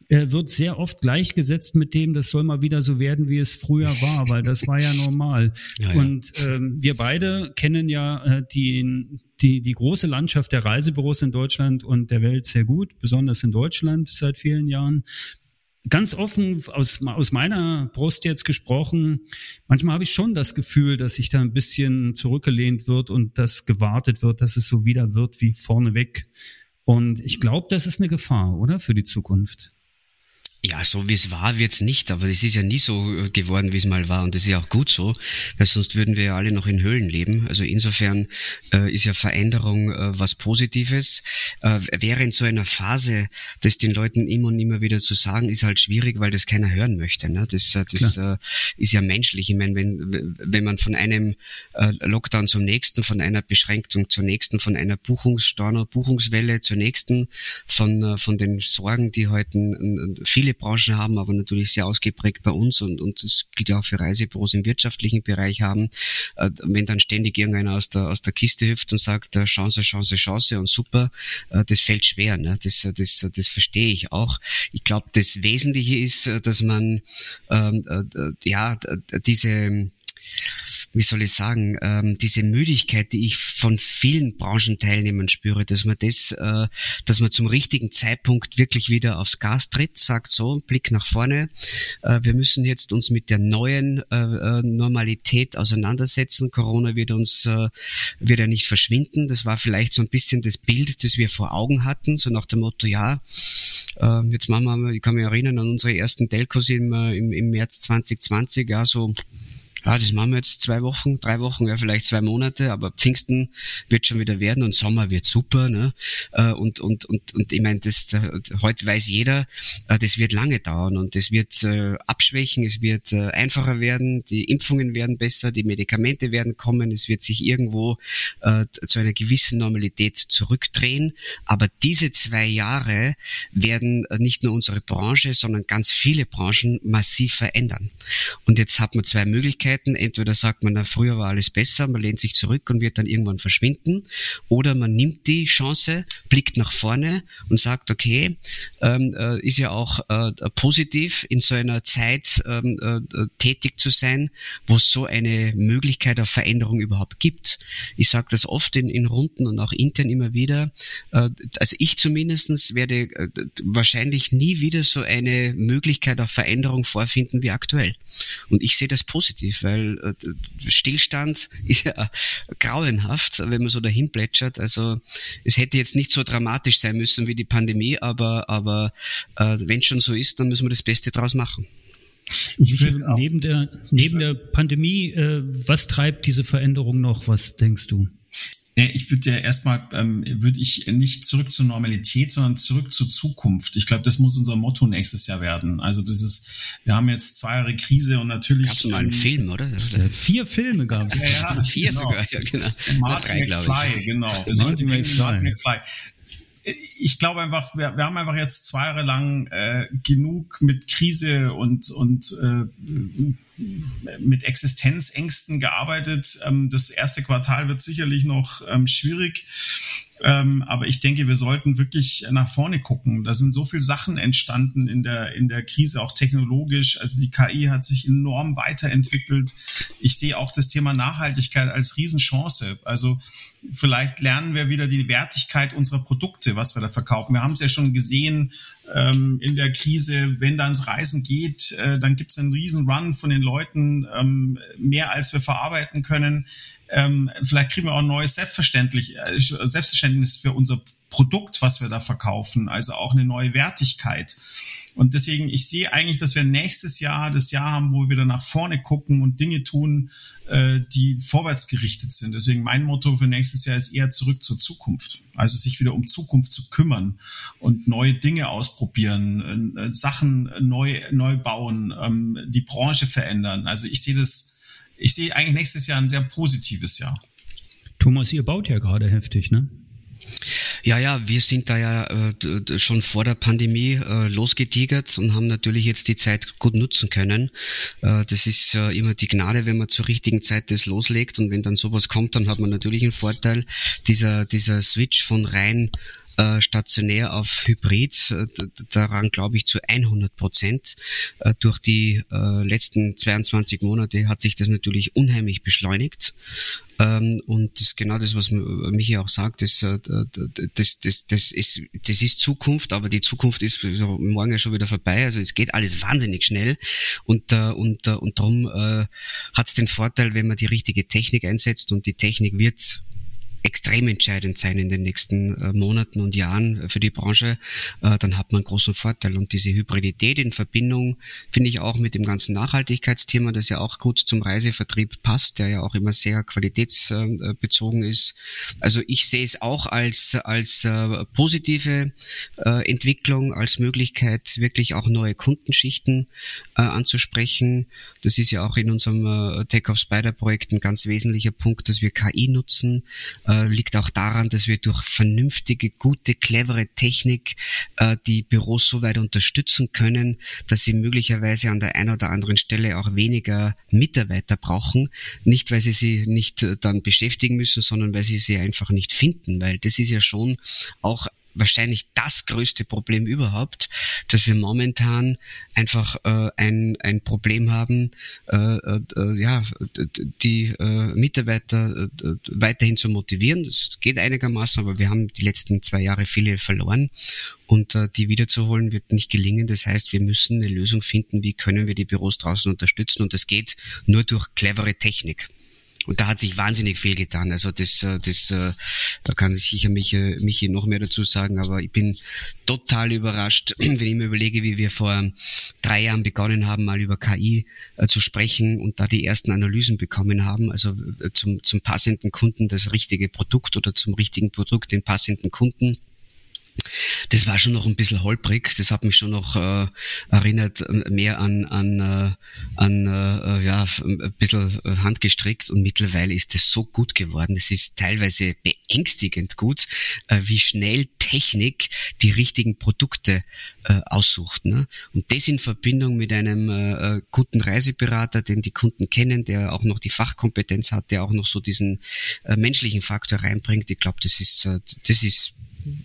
äh, wird sehr oft gleichgesetzt mit dem, das soll mal wieder so werden, wie es früher war, weil das war ja normal. Ja, ja. Und ähm, wir beide kennen ja äh, die, die, die große Landschaft der Reisebüros in Deutschland und der Welt sehr gut, besonders in Deutschland seit vielen Jahren ganz offen aus, aus meiner Brust jetzt gesprochen, manchmal habe ich schon das Gefühl, dass sich da ein bisschen zurückgelehnt wird und dass gewartet wird, dass es so wieder wird wie vorneweg. Und ich glaube, das ist eine Gefahr, oder? Für die Zukunft.
Ja, so wie es war, wird's nicht, aber es ist ja nie so äh, geworden, wie es mal war und das ist ja auch gut so, weil sonst würden wir ja alle noch in Höhlen leben. Also insofern äh, ist ja Veränderung äh, was Positives. Äh, während so einer Phase, das den Leuten immer und immer wieder zu sagen, ist halt schwierig, weil das keiner hören möchte. Ne? Das, äh, das äh, ist ja menschlich. Ich meine, wenn, wenn man von einem äh, Lockdown zum nächsten, von einer Beschränkung zur nächsten, von einer Buchungsstorno, Buchungswelle zur nächsten, von, äh, von den Sorgen, die heute viele viele Branchen haben, aber natürlich sehr ausgeprägt bei uns und, und das gilt ja auch für Reisebüros im wirtschaftlichen Bereich haben. Äh, wenn dann ständig irgendeiner aus der, aus der Kiste hüpft und sagt, äh, Chance, Chance, Chance und super, äh, das fällt schwer. Ne? Das, das, das verstehe ich auch. Ich glaube, das Wesentliche ist, dass man ähm, äh, ja diese wie soll ich sagen, ähm, diese Müdigkeit, die ich von vielen Branchenteilnehmern spüre, dass man das, äh, dass man zum richtigen Zeitpunkt wirklich wieder aufs Gas tritt, sagt so, Blick nach vorne. Äh, wir müssen jetzt uns mit der neuen äh, äh Normalität auseinandersetzen. Corona wird uns, äh, wird ja nicht verschwinden. Das war vielleicht so ein bisschen das Bild, das wir vor Augen hatten, so nach dem Motto, ja, äh, jetzt machen wir, ich kann mich erinnern an unsere ersten Delcos im, äh, im, im März 2020, ja, so ja, das machen wir jetzt zwei Wochen, drei Wochen, ja vielleicht zwei Monate, aber Pfingsten wird schon wieder werden und Sommer wird super. Ne? Äh, und, und, und, und ich meine, das heute weiß jeder, äh, das wird lange dauern und das wird äh, abschwächen, es wird einfacher werden, die Impfungen werden besser, die Medikamente werden kommen, es wird sich irgendwo zu einer gewissen Normalität zurückdrehen. Aber diese zwei Jahre werden nicht nur unsere Branche, sondern ganz viele Branchen massiv verändern. Und jetzt hat man zwei Möglichkeiten Möglichkeiten. Entweder sagt man, na, früher war alles besser, man lehnt sich zurück und wird dann irgendwann verschwinden. Oder man nimmt die Chance, blickt nach vorne und sagt, okay, ähm, äh, ist ja auch äh, positiv in so einer Zeit ähm, äh, tätig zu sein, wo es so eine Möglichkeit auf Veränderung überhaupt gibt. Ich sage das oft in, in Runden und auch intern immer wieder. Äh, also ich zumindestens werde äh, wahrscheinlich nie wieder so eine Möglichkeit auf Veränderung vorfinden wie aktuell. Und ich sehe das positiv, weil äh, Stillstand ist ja grauenhaft, wenn man so dahin plätschert. Also es hätte jetzt nicht so dramatisch sein müssen wie die Pandemie, aber, aber äh, wenn es schon so ist, dann müssen wir das Beste draus machen.
Ich will neben der neben der Pandemie, äh, was treibt diese Veränderung noch? Was denkst du?
Nee, ich würde ja erstmal, ähm, würde ich nicht zurück zur Normalität, sondern zurück zur Zukunft. Ich glaube, das muss unser Motto nächstes Jahr werden. Also das ist, wir haben jetzt zwei Jahre Krise und natürlich.
Gab's mal einen ähm, Film, oder?
Äh, vier Filme gab es.
Ja, ja, vier genau. sogar, ja, genau.
Martin drei, McFly, genau. Martin McFly ich glaube einfach, wir, wir haben einfach jetzt zwei Jahre lang äh, genug mit Krise und, und äh, mit Existenzängsten gearbeitet. Ähm, das erste Quartal wird sicherlich noch ähm, schwierig. Ähm, aber ich denke, wir sollten wirklich nach vorne gucken. Da sind so viele Sachen entstanden in der, in der Krise, auch technologisch. Also die KI hat sich enorm weiterentwickelt. Ich sehe auch das Thema Nachhaltigkeit als Riesenchance. Also vielleicht lernen wir wieder die Wertigkeit unserer Produkte, was wir da verkaufen. Wir haben es ja schon gesehen ähm, in der Krise, wenn da ans Reisen geht, äh, dann gibt es einen riesen Run von den Leuten, ähm, mehr als wir verarbeiten können ähm, vielleicht kriegen wir auch ein neues Selbstverständlich, äh, Selbstverständnis für unser Produkt, was wir da verkaufen, also auch eine neue Wertigkeit. Und deswegen, ich sehe eigentlich, dass wir nächstes Jahr das Jahr haben, wo wir wieder nach vorne gucken und Dinge tun, äh, die vorwärts gerichtet sind. Deswegen mein Motto für nächstes Jahr ist eher zurück zur Zukunft. Also sich wieder um Zukunft zu kümmern und neue Dinge ausprobieren, äh, Sachen neu, neu bauen, ähm, die Branche verändern. Also ich sehe das ich sehe eigentlich nächstes Jahr ein sehr positives Jahr.
Thomas, ihr baut ja gerade heftig, ne?
Ja, ja, wir sind da ja äh, schon vor der Pandemie äh, losgetigert und haben natürlich jetzt die Zeit gut nutzen können. Äh, das ist äh, immer die Gnade, wenn man zur richtigen Zeit das loslegt und wenn dann sowas kommt, dann hat man natürlich einen Vorteil. Dieser, dieser Switch von rein äh, stationär auf Hybrid, äh, daran glaube ich zu 100 Prozent. Äh, durch die letzten 22 Monate hat sich das natürlich unheimlich beschleunigt. Ähm, und das genau das, was Michi auch sagt, das, das, das, das, ist, das ist Zukunft, aber die Zukunft ist morgen ja schon wieder vorbei. Also es geht alles wahnsinnig schnell und, und, und darum hat es den Vorteil, wenn man die richtige Technik einsetzt und die Technik wird extrem entscheidend sein in den nächsten äh, Monaten und Jahren für die Branche, äh, dann hat man großen Vorteil. Und diese Hybridität in Verbindung finde ich auch mit dem ganzen Nachhaltigkeitsthema, das ja auch gut zum Reisevertrieb passt, der ja auch immer sehr qualitätsbezogen ist. Also ich sehe es auch als, als äh, positive Entwicklung, als Möglichkeit, wirklich auch neue Kundenschichten anzusprechen. Das ist ja auch in unserem Tech of Spider Projekt ein ganz wesentlicher Punkt, dass wir KI nutzen äh, liegt auch daran, dass wir durch vernünftige, gute, clevere Technik äh, die Büros so weit unterstützen können, dass sie möglicherweise an der einen oder anderen Stelle auch weniger Mitarbeiter brauchen. Nicht, weil sie sie nicht äh, dann beschäftigen müssen, sondern weil sie sie einfach nicht finden, weil das ist ja schon auch wahrscheinlich das größte Problem überhaupt, dass wir momentan einfach äh, ein, ein Problem haben, äh, äh, ja, die äh, Mitarbeiter äh, weiterhin zu motivieren. Das geht einigermaßen, aber wir haben die letzten zwei Jahre viele verloren und äh, die wiederzuholen wird nicht gelingen. Das heißt, wir müssen eine Lösung finden, wie können wir die Büros draußen unterstützen und das geht nur durch clevere Technik. Und da hat sich wahnsinnig viel getan. Also das, äh, das, äh, da kann sich sicher Michi, Michi noch mehr dazu sagen, aber ich bin total überrascht, wenn ich mir überlege, wie wir vor drei Jahren begonnen haben, mal über KI äh, zu sprechen und da die ersten Analysen bekommen haben, also zum, zum passenden Kunden das richtige Produkt oder zum richtigen Produkt den passenden Kunden das war schon noch ein bisschen holprig. Das hat mich schon noch äh, erinnert äh, mehr an, an, äh, an äh, ja, ein bisschen handgestrickt und mittlerweile ist es so gut geworden. Es ist teilweise beängstigend gut, äh, wie schnell Technik die richtigen Produkte äh, aussucht. Ne? Und das in Verbindung mit einem äh, guten Reiseberater, den die Kunden kennen, der auch noch die Fachkompetenz hat, der auch noch so diesen äh, menschlichen Faktor reinbringt. Ich glaube, das ist, äh, das ist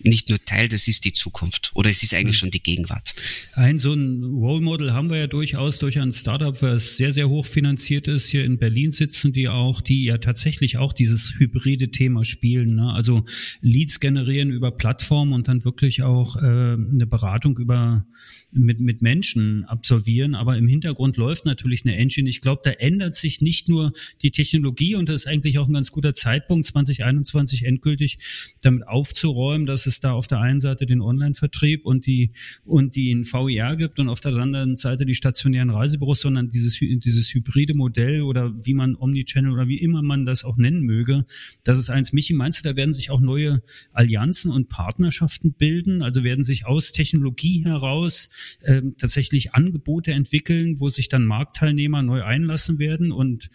nicht nur Teil, das ist die Zukunft oder es ist eigentlich schon die Gegenwart.
Ein so ein Role Model haben wir ja durchaus durch ein Startup, was sehr, sehr hoch finanziert ist. Hier in Berlin sitzen die auch, die ja tatsächlich auch dieses hybride Thema spielen. Ne? Also Leads generieren über Plattformen und dann wirklich auch äh, eine Beratung über mit, mit Menschen absolvieren. Aber im Hintergrund läuft natürlich eine Engine. Ich glaube, da ändert sich nicht nur die Technologie und das ist eigentlich auch ein ganz guter Zeitpunkt, 2021 endgültig damit aufzuräumen, dass es da auf der einen Seite den Online-Vertrieb und die und den VIR gibt und auf der anderen Seite die stationären Reisebüros, sondern dieses dieses hybride Modell oder wie man Omnichannel oder wie immer man das auch nennen möge, das ist eins. Michi, meinst du, da werden sich auch neue Allianzen und Partnerschaften bilden? Also werden sich aus Technologie heraus äh, tatsächlich Angebote entwickeln, wo sich dann Marktteilnehmer neu einlassen werden und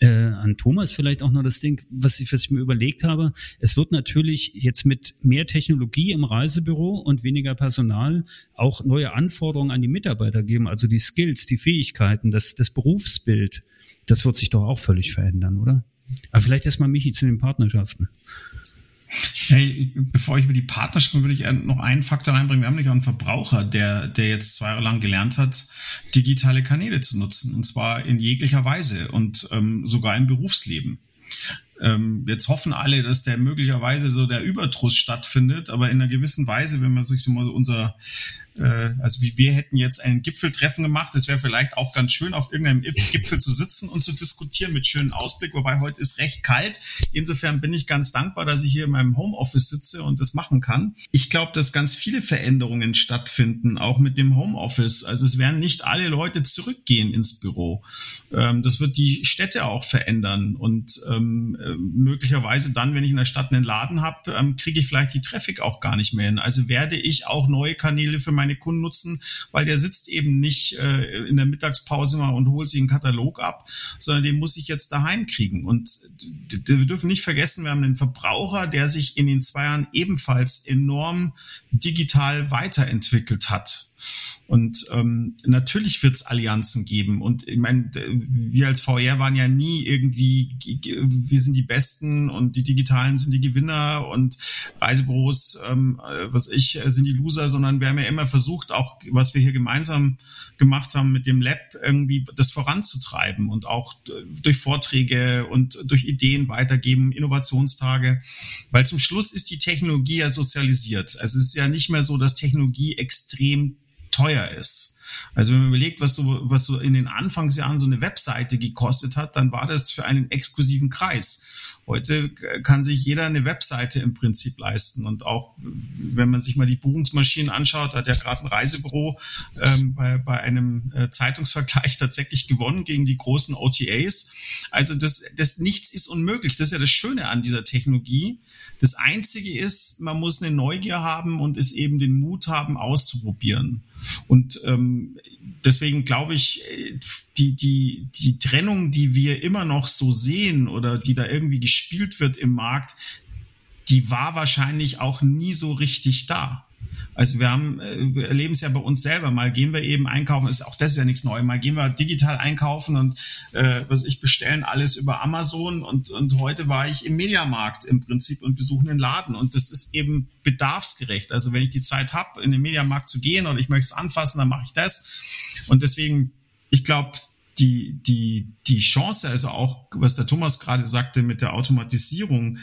äh, an Thomas vielleicht auch noch das Ding, was ich, was ich mir überlegt habe. Es wird natürlich jetzt mit mehr Technologie im Reisebüro und weniger Personal auch neue Anforderungen an die Mitarbeiter geben, also die Skills, die Fähigkeiten, das, das Berufsbild. Das wird sich doch auch völlig verändern, oder? Aber vielleicht erstmal Michi zu den Partnerschaften.
Hey, bevor ich über die Partnerschaft würde ich noch einen Faktor reinbringen. Wir haben nämlich auch einen Verbraucher, der, der jetzt zwei Jahre lang gelernt hat, digitale Kanäle zu nutzen. Und zwar in jeglicher Weise und ähm, sogar im Berufsleben. Ähm, jetzt hoffen alle, dass der möglicherweise so der Überdruss stattfindet, aber in einer gewissen Weise, wenn man sich so mal unser äh, also wie wir hätten jetzt ein Gipfeltreffen gemacht. Es wäre vielleicht auch ganz schön, auf irgendeinem Gipfel zu sitzen und zu diskutieren mit schönem Ausblick, wobei heute ist recht kalt. Insofern bin ich ganz dankbar, dass ich hier in meinem Homeoffice sitze und das machen kann. Ich glaube, dass ganz viele Veränderungen stattfinden, auch mit dem Homeoffice. Also es werden nicht alle Leute zurückgehen ins Büro. Ähm, das wird die Städte auch verändern und ähm, äh, möglicherweise dann, wenn ich in der Stadt einen Laden habe, ähm, kriege ich vielleicht die Traffic auch gar nicht mehr hin. Also werde ich auch neue Kanäle für meine Kunden nutzen, weil der sitzt eben nicht äh, in der Mittagspause mal und holt sich einen Katalog ab, sondern den muss ich jetzt daheim kriegen. Und wir dürfen nicht vergessen, wir haben einen Verbraucher, der sich in den zwei Jahren ebenfalls enorm digital weiterentwickelt hat. Und ähm, natürlich wird es Allianzen geben. Und ich meine, wir als VR waren ja nie irgendwie, wir sind die Besten und die Digitalen sind die Gewinner und Reisebüros, ähm, was ich, sind die Loser, sondern wir haben ja immer versucht, auch was wir hier gemeinsam gemacht haben mit dem Lab, irgendwie das voranzutreiben und auch durch Vorträge und durch Ideen weitergeben, Innovationstage. Weil zum Schluss ist die Technologie ja sozialisiert. Also es ist ja nicht mehr so, dass Technologie extrem teuer ist. Also wenn man überlegt, was so, was so in den Anfangsjahren so eine Webseite gekostet hat, dann war das für einen exklusiven Kreis. Heute kann sich jeder eine Webseite im Prinzip leisten. Und auch wenn man sich mal die Buchungsmaschinen anschaut, hat ja gerade ein Reisebüro ähm, bei, bei einem äh, Zeitungsvergleich tatsächlich gewonnen gegen die großen OTAs. Also das, das nichts ist unmöglich. Das ist ja das Schöne an dieser Technologie. Das Einzige ist, man muss eine Neugier haben und es eben den Mut haben, auszuprobieren. Und ähm, deswegen glaube ich, die, die, die Trennung, die wir immer noch so sehen oder die da irgendwie gespielt wird im Markt, die war wahrscheinlich auch nie so richtig da. Also wir haben, äh, wir erleben es ja bei uns selber. Mal gehen wir eben einkaufen, ist auch das ist ja nichts Neues. Mal gehen wir digital einkaufen und äh, was ich bestellen alles über Amazon und und heute war ich im Mediamarkt im Prinzip und besuche einen Laden und das ist eben bedarfsgerecht. Also wenn ich die Zeit habe, in den Mediamarkt zu gehen oder ich möchte es anfassen, dann mache ich das. Und deswegen, ich glaube, die, die, die Chance, also auch, was der Thomas gerade sagte mit der Automatisierung,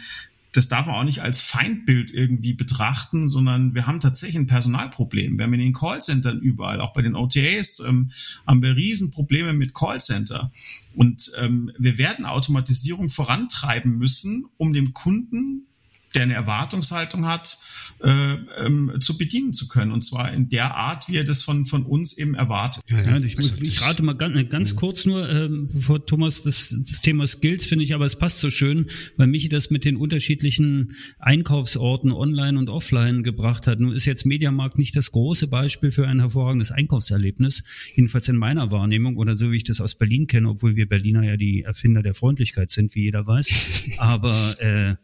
das darf man auch nicht als Feindbild irgendwie betrachten, sondern wir haben tatsächlich ein Personalproblem. Wir haben in den Callcentern überall, auch bei den OTAs, ähm, haben wir Riesenprobleme mit Callcenter. Und ähm, wir werden Automatisierung vorantreiben müssen, um dem Kunden der eine Erwartungshaltung hat, äh, ähm, zu bedienen zu können. Und zwar in der Art, wie er das von, von uns eben erwartet.
Ja, ja, ich, muss, ich rate mal ganz, ganz mhm. kurz nur, äh, bevor Thomas das, das Thema Skills finde ich, aber es passt so schön, weil Michi das mit den unterschiedlichen Einkaufsorten online und offline gebracht hat. Nun ist jetzt Mediamarkt nicht das große Beispiel für ein hervorragendes Einkaufserlebnis, jedenfalls in meiner Wahrnehmung oder so wie ich das aus Berlin kenne, obwohl wir Berliner ja die Erfinder der Freundlichkeit sind, wie jeder weiß. Aber äh,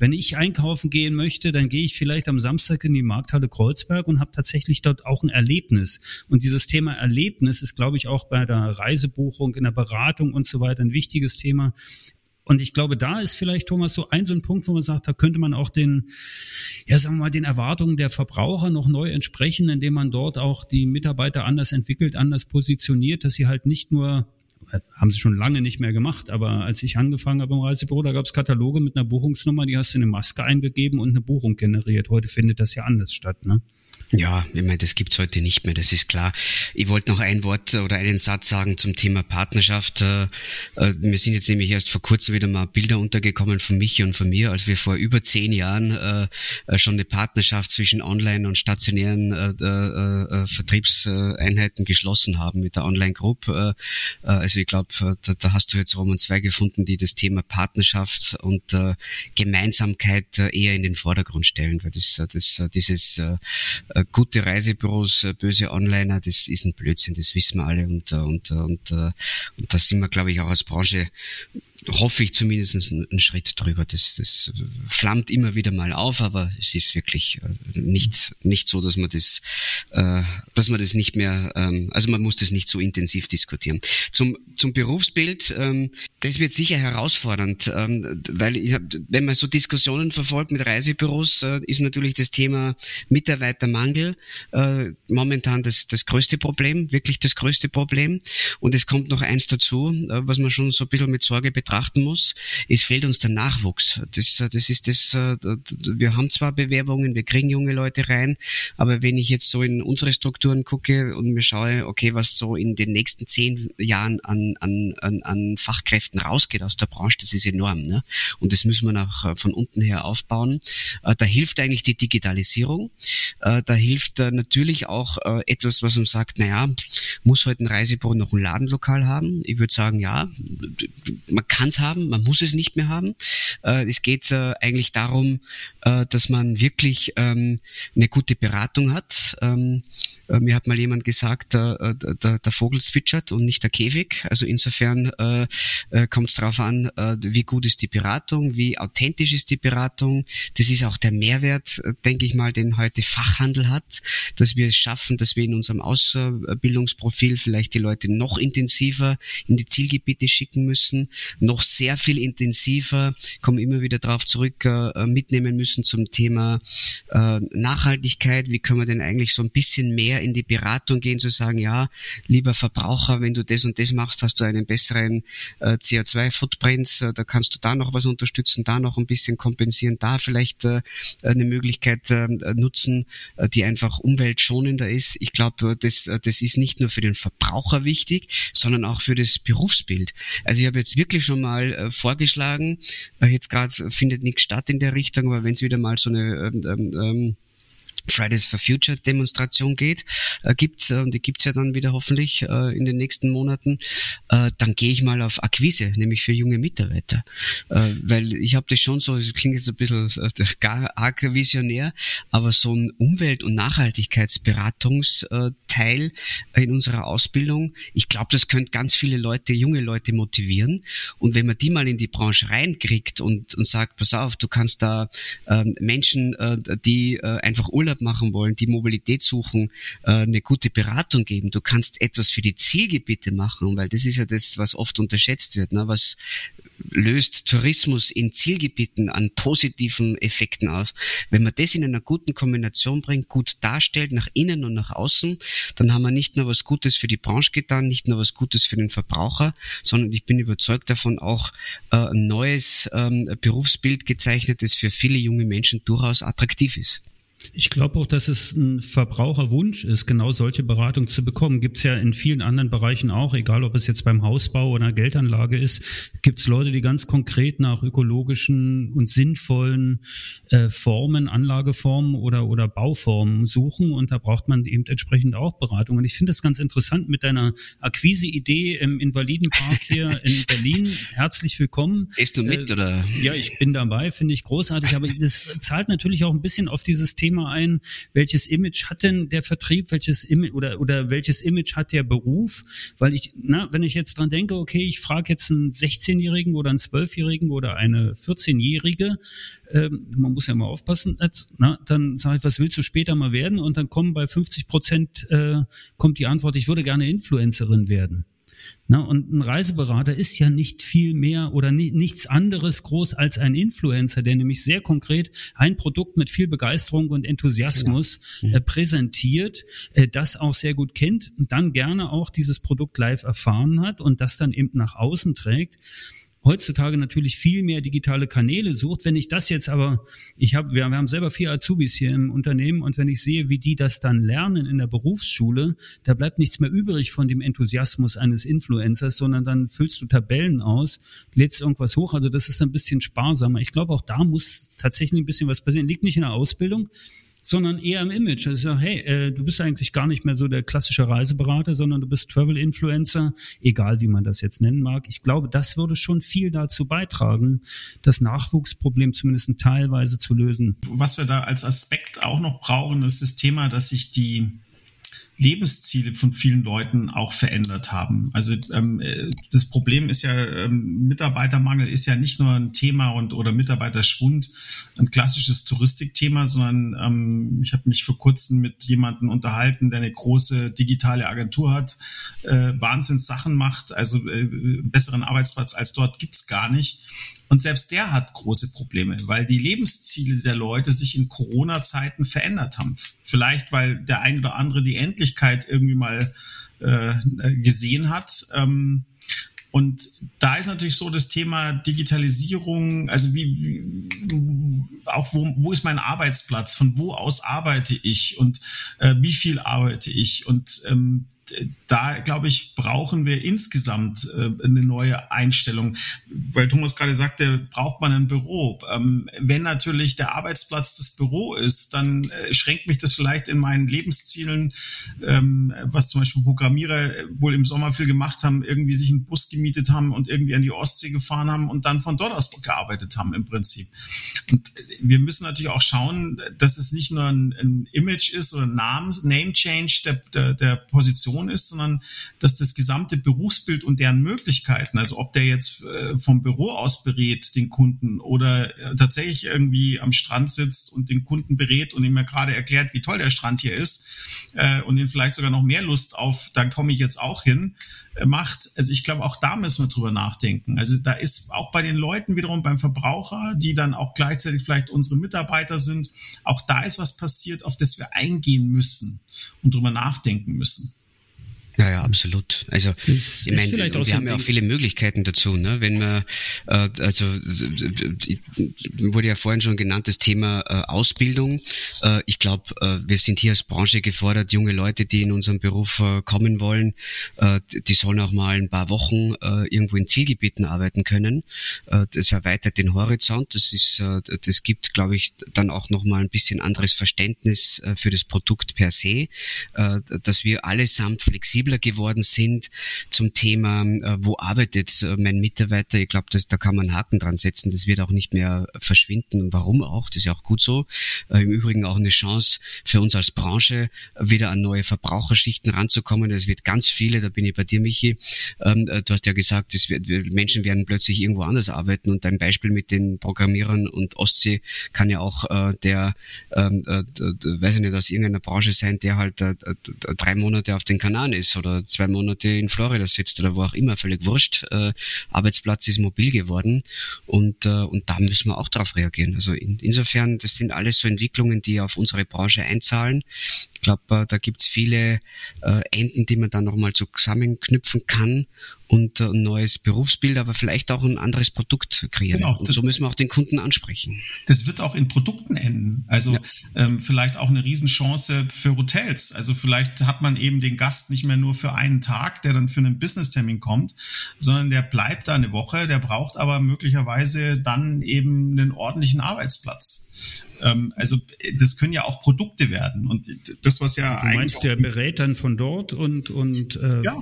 wenn ich einkaufen gehen möchte, dann gehe ich vielleicht am Samstag in die Markthalle Kreuzberg und habe tatsächlich dort auch ein Erlebnis. Und dieses Thema Erlebnis ist, glaube ich, auch bei der Reisebuchung, in der Beratung und so weiter ein wichtiges Thema Und ich glaube, da ist vielleicht, Thomas, so ein so ein Punkt, wo man sagt, da könnte man auch den, ja, sagen wir mal, den Erwartungen der Verbraucher noch neu entsprechen, indem man dort auch die Mitarbeiter anders entwickelt, anders positioniert, dass sie halt nicht nur haben sie schon lange nicht mehr gemacht, aber als ich angefangen habe im Reisebüro, da gab es Kataloge mit einer Buchungsnummer, die hast du in eine Maske eingegeben und eine Buchung generiert. Heute findet das ja anders statt, ne?
Ja, ich meine, das gibt's heute nicht mehr, das ist klar. Ich wollte noch ein Wort oder einen Satz sagen zum Thema Partnerschaft. Äh, äh, mir sind jetzt nämlich erst vor kurzem wieder mal Bilder untergekommen von Michi und von mir, als wir vor über zehn Jahren äh, schon eine Partnerschaft zwischen Online- und stationären Vertriebseinheiten geschlossen haben mit der Online-Group. Also ich glaube, da, hast du jetzt Roman zwei gefunden, die das Thema Partnerschaft und Gemeinsamkeit eher in den Vordergrund stellen, weil das, das dieses äh, gute Reisebüros, äh, böse Onliner, das ist ein Blödsinn, das wissen wir alle. Und, äh, und, und, und da sind wir, glaube ich, auch als Branche hoffe ich zumindest einen Schritt drüber. Das, das flammt immer wieder mal auf, aber es ist wirklich nicht, nicht so, dass man das, äh, dass man das nicht mehr, ähm, also man muss das nicht so intensiv diskutieren. Zum, zum Berufsbild, ähm, das wird sicher herausfordernd, ähm, weil ich hab, wenn man so Diskussionen verfolgt mit Reisebüros, äh, ist natürlich das Thema Mitarbeitermangel äh, momentan das, das größte Problem, wirklich das größte Problem. Und es kommt noch eins dazu, äh, was man schon so ein bisschen mit Sorge betrachten muss. Es fehlt uns der Nachwuchs. Das, das ist das, äh, wir haben zwar Bewerbungen, wir kriegen junge Leute rein, aber wenn ich jetzt so in unsere Strukturen gucke und mir schaue, okay, was so in den nächsten zehn Jahren an, an, an, an Fachkräften Kräften rausgeht aus der Branche, das ist enorm. Ne? Und das müssen wir nach, äh, von unten her aufbauen. Äh, da hilft eigentlich die Digitalisierung. Da hilft natürlich auch etwas, was uns sagt, naja, muss heute ein Reisebüro noch ein Ladenlokal haben? Ich würde sagen, ja, man kann es haben, man muss es nicht mehr haben. Es geht eigentlich darum, dass man wirklich ähm, eine gute Beratung hat. Ähm, mir hat mal jemand gesagt, der, der, der Vogel zwitschert und nicht der Käfig. Also insofern äh, äh, kommt es darauf an, äh, wie gut ist die Beratung, wie authentisch ist die Beratung. Das ist auch der Mehrwert, äh, denke ich mal, den heute Fachhandel hat, dass wir es schaffen, dass wir in unserem Ausbildungsprofil vielleicht die Leute noch intensiver in die Zielgebiete schicken müssen, noch sehr viel intensiver, kommen immer wieder darauf zurück, äh, mitnehmen müssen zum Thema äh, Nachhaltigkeit. Wie können wir denn eigentlich so ein bisschen mehr in die Beratung gehen, zu sagen, ja, lieber Verbraucher, wenn du das und das machst, hast du einen besseren äh, CO2-Footprints, äh, da kannst du da noch was unterstützen, da noch ein bisschen kompensieren, da vielleicht äh, eine Möglichkeit äh, nutzen, äh, die einfach umweltschonender ist. Ich glaube, das, äh, das ist nicht nur für den Verbraucher wichtig, sondern auch für das Berufsbild. Also ich habe jetzt wirklich schon mal äh, vorgeschlagen, äh, jetzt gerade findet nichts statt in der Richtung, aber wenn es wieder mal so eine ähm, ähm, ähm Fridays for Future Demonstration geht, äh, gibt's äh, die gibt's ja dann wieder hoffentlich äh, in den nächsten Monaten, äh, dann gehe ich mal auf Akquise, nämlich für junge Mitarbeiter, äh, weil ich habe das schon so, das klingt jetzt ein bisschen äh, gar arg visionär, aber so ein Umwelt- und Nachhaltigkeitsberatungsteil äh, in unserer Ausbildung, ich glaube, das könnte ganz viele Leute, junge Leute motivieren. Und wenn man die mal in die Branche reinkriegt und, und sagt, pass auf, du kannst da äh, Menschen, äh, die äh, einfach Urlaub machen wollen, die Mobilität suchen, äh, eine gute Beratung geben. Du kannst etwas für die Zielgebiete machen, weil das ist ja das, was oft unterschätzt wird. Ne? Was löst Tourismus in Zielgebieten an positiven Effekten aus? Wenn man das in einer guten Kombination bringt, gut darstellt, nach innen und nach außen, dann haben wir nicht nur was Gutes für die Branche getan, nicht nur was Gutes für den Verbraucher, sondern ich bin überzeugt davon auch äh, ein neues ähm, Berufsbild gezeichnet, das für viele junge Menschen durchaus attraktiv ist.
Ich glaube auch, dass es ein Verbraucherwunsch ist, genau solche Beratung zu bekommen. Gibt es ja in vielen anderen Bereichen auch, egal ob es jetzt beim Hausbau oder Geldanlage ist, gibt es Leute, die ganz konkret nach ökologischen und sinnvollen äh, Formen, Anlageformen oder, oder Bauformen suchen und da braucht man eben entsprechend auch Beratung. Und ich finde das ganz interessant mit deiner Akquise-Idee im Invalidenpark hier in Berlin. Herzlich willkommen.
Bist du mit, äh, oder?
Ja, ich bin dabei, finde ich großartig, aber das zahlt natürlich auch ein bisschen auf dieses Thema Thema ein, welches Image hat denn der Vertrieb, welches Image oder oder welches Image hat der Beruf? Weil ich, na, wenn ich jetzt dran denke, okay, ich frage jetzt einen 16-Jährigen oder einen 12-Jährigen oder eine 14-Jährige, ähm, man muss ja mal aufpassen, jetzt, na, dann sage ich, was willst du später mal werden? Und dann kommen bei 50 Prozent äh, kommt die Antwort, ich würde gerne Influencerin werden. Na, und ein Reiseberater ist ja nicht viel mehr oder ni nichts anderes groß als ein Influencer, der nämlich sehr konkret ein Produkt mit viel Begeisterung und Enthusiasmus ja. Mhm. äh, präsentiert, äh, das auch sehr gut kennt und dann gerne auch dieses Produkt live erfahren hat und das dann eben nach außen trägt heutzutage natürlich viel mehr digitale Kanäle sucht. Wenn ich das jetzt aber, ich habe, wir, wir haben selber vier Azubis hier im Unternehmen und wenn ich sehe, wie die das dann lernen in der Berufsschule, da bleibt nichts mehr übrig von dem Enthusiasmus eines Influencers, sondern dann füllst du Tabellen aus, lädst irgendwas hoch. Also das ist ein bisschen sparsamer. Ich glaube, auch da muss tatsächlich ein bisschen was passieren. Liegt nicht in der Ausbildung, sondern eher im Image. Also ich sage, hey, äh, du bist eigentlich gar nicht mehr so der klassische Reiseberater, sondern du bist Travel-Influencer, egal wie man das jetzt nennen mag. Ich glaube, das würde schon viel dazu beitragen, das Nachwuchsproblem zumindest teilweise zu lösen.
Was wir da als Aspekt auch noch brauchen, ist das Thema, dass sich die Lebensziele von vielen Leuten auch verändert haben. Also ähm, äh, das Problem ist ja, ähm, Mitarbeitermangel ist ja nicht nur ein Thema und oder Mitarbeiterschwund, ein klassisches Touristikthema, sondern ähm, ich habe mich vor kurzem mit jemandem unterhalten, der eine große digitale Agentur hat, äh, Wahnsinns Sachen macht, also äh, besseren Arbeitsplatz als dort gibt's gar nicht. Und selbst der hat große Probleme, weil die Lebensziele der Leute sich in Corona-Zeiten verändert haben. Vielleicht, weil der ein oder andere die Endlichkeit irgendwie mal äh, gesehen hat. Ähm, und da ist natürlich so das Thema Digitalisierung, also wie, wie auch wo, wo ist mein Arbeitsplatz, von wo aus arbeite ich und äh, wie viel arbeite ich und ähm, da, glaube ich, brauchen wir insgesamt äh, eine neue Einstellung. Weil Thomas gerade sagte, braucht man ein Büro. Ähm, wenn natürlich der Arbeitsplatz das Büro ist, dann äh, schränkt mich das vielleicht in meinen Lebenszielen, ähm, was zum Beispiel Programmierer wohl im Sommer viel gemacht haben, irgendwie sich einen Bus gemietet haben und irgendwie an die Ostsee gefahren haben und dann von dort aus gearbeitet haben im Prinzip. Und wir müssen natürlich auch schauen, dass es nicht nur ein, ein Image ist oder ein Name Change der, der, der Position Person ist, sondern dass das gesamte Berufsbild und deren Möglichkeiten, also ob der jetzt äh, vom Büro aus berät den Kunden oder äh, tatsächlich irgendwie am Strand sitzt und den Kunden berät und ihm ja gerade erklärt, wie toll der Strand hier ist äh, und ihn vielleicht sogar noch mehr Lust auf, da komme ich jetzt auch hin, macht. Also ich glaube, auch da müssen wir drüber nachdenken. Also da ist auch bei den Leuten wiederum beim Verbraucher, die dann auch gleichzeitig vielleicht unsere Mitarbeiter sind, auch da ist was passiert, auf das wir eingehen müssen und drüber nachdenken müssen.
Ja, ja, absolut. Also das ich meine, wir haben ja auch viele Möglichkeiten dazu, ne? Wenn man äh, also wurde ja vorhin schon genannt das Thema äh, Ausbildung. Äh, ich glaube, äh, wir sind hier als Branche gefordert, junge Leute, die in unserem Beruf äh, kommen wollen, äh, die sollen auch mal ein paar Wochen äh, irgendwo in Zielgebieten arbeiten können. Äh, das erweitert den Horizont. Das ist, äh, das gibt, glaube ich, dann auch noch mal ein bisschen anderes Verständnis äh, für das Produkt per se, äh, dass wir allesamt flexibel sensibler geworden sind zum Thema, äh, wo arbeitet äh, mein Mitarbeiter. Ich glaube, da kann man einen Haken dran setzen. Das wird auch nicht mehr verschwinden. Warum auch? Das ist ja auch gut so. Äh, Im Übrigen auch eine Chance für uns als Branche, wieder an neue Verbraucherschichten ranzukommen. Es wird ganz viele, da bin ich bei dir, Michi. Ähm, du hast ja gesagt, wird, Menschen werden plötzlich irgendwo anders arbeiten und dein Beispiel mit den Programmierern und Ostsee kann ja auch der, ähm, weiß ich nicht, aus irgendeiner Branche sein, der halt drei Monate auf den Kanaren ist oder zwei Monate in Florida sitzt oder wo auch immer, völlig wurscht. Äh, Arbeitsplatz ist mobil geworden und, äh, und da müssen wir auch darauf reagieren. Also in, insofern, das sind alles so Entwicklungen, die auf unsere Branche einzahlen. Ich glaube, äh, da gibt's viele äh, Enden, die man dann nochmal zusammenknüpfen kann und ein neues Berufsbild, aber vielleicht auch ein anderes Produkt kreieren. Genau, und so müssen wir auch den Kunden ansprechen.
Das wird auch in Produkten enden. Also ja. ähm, vielleicht auch eine Riesenchance für Hotels. Also vielleicht hat man eben den Gast nicht mehr nur für einen Tag, der dann für einen Business-Termin kommt, sondern der bleibt da eine Woche, der braucht aber möglicherweise dann eben einen ordentlichen Arbeitsplatz. Ähm, also das können ja auch Produkte werden. Und das, was ja
du eigentlich. Meinst, der berät dann von dort und, und äh, ja.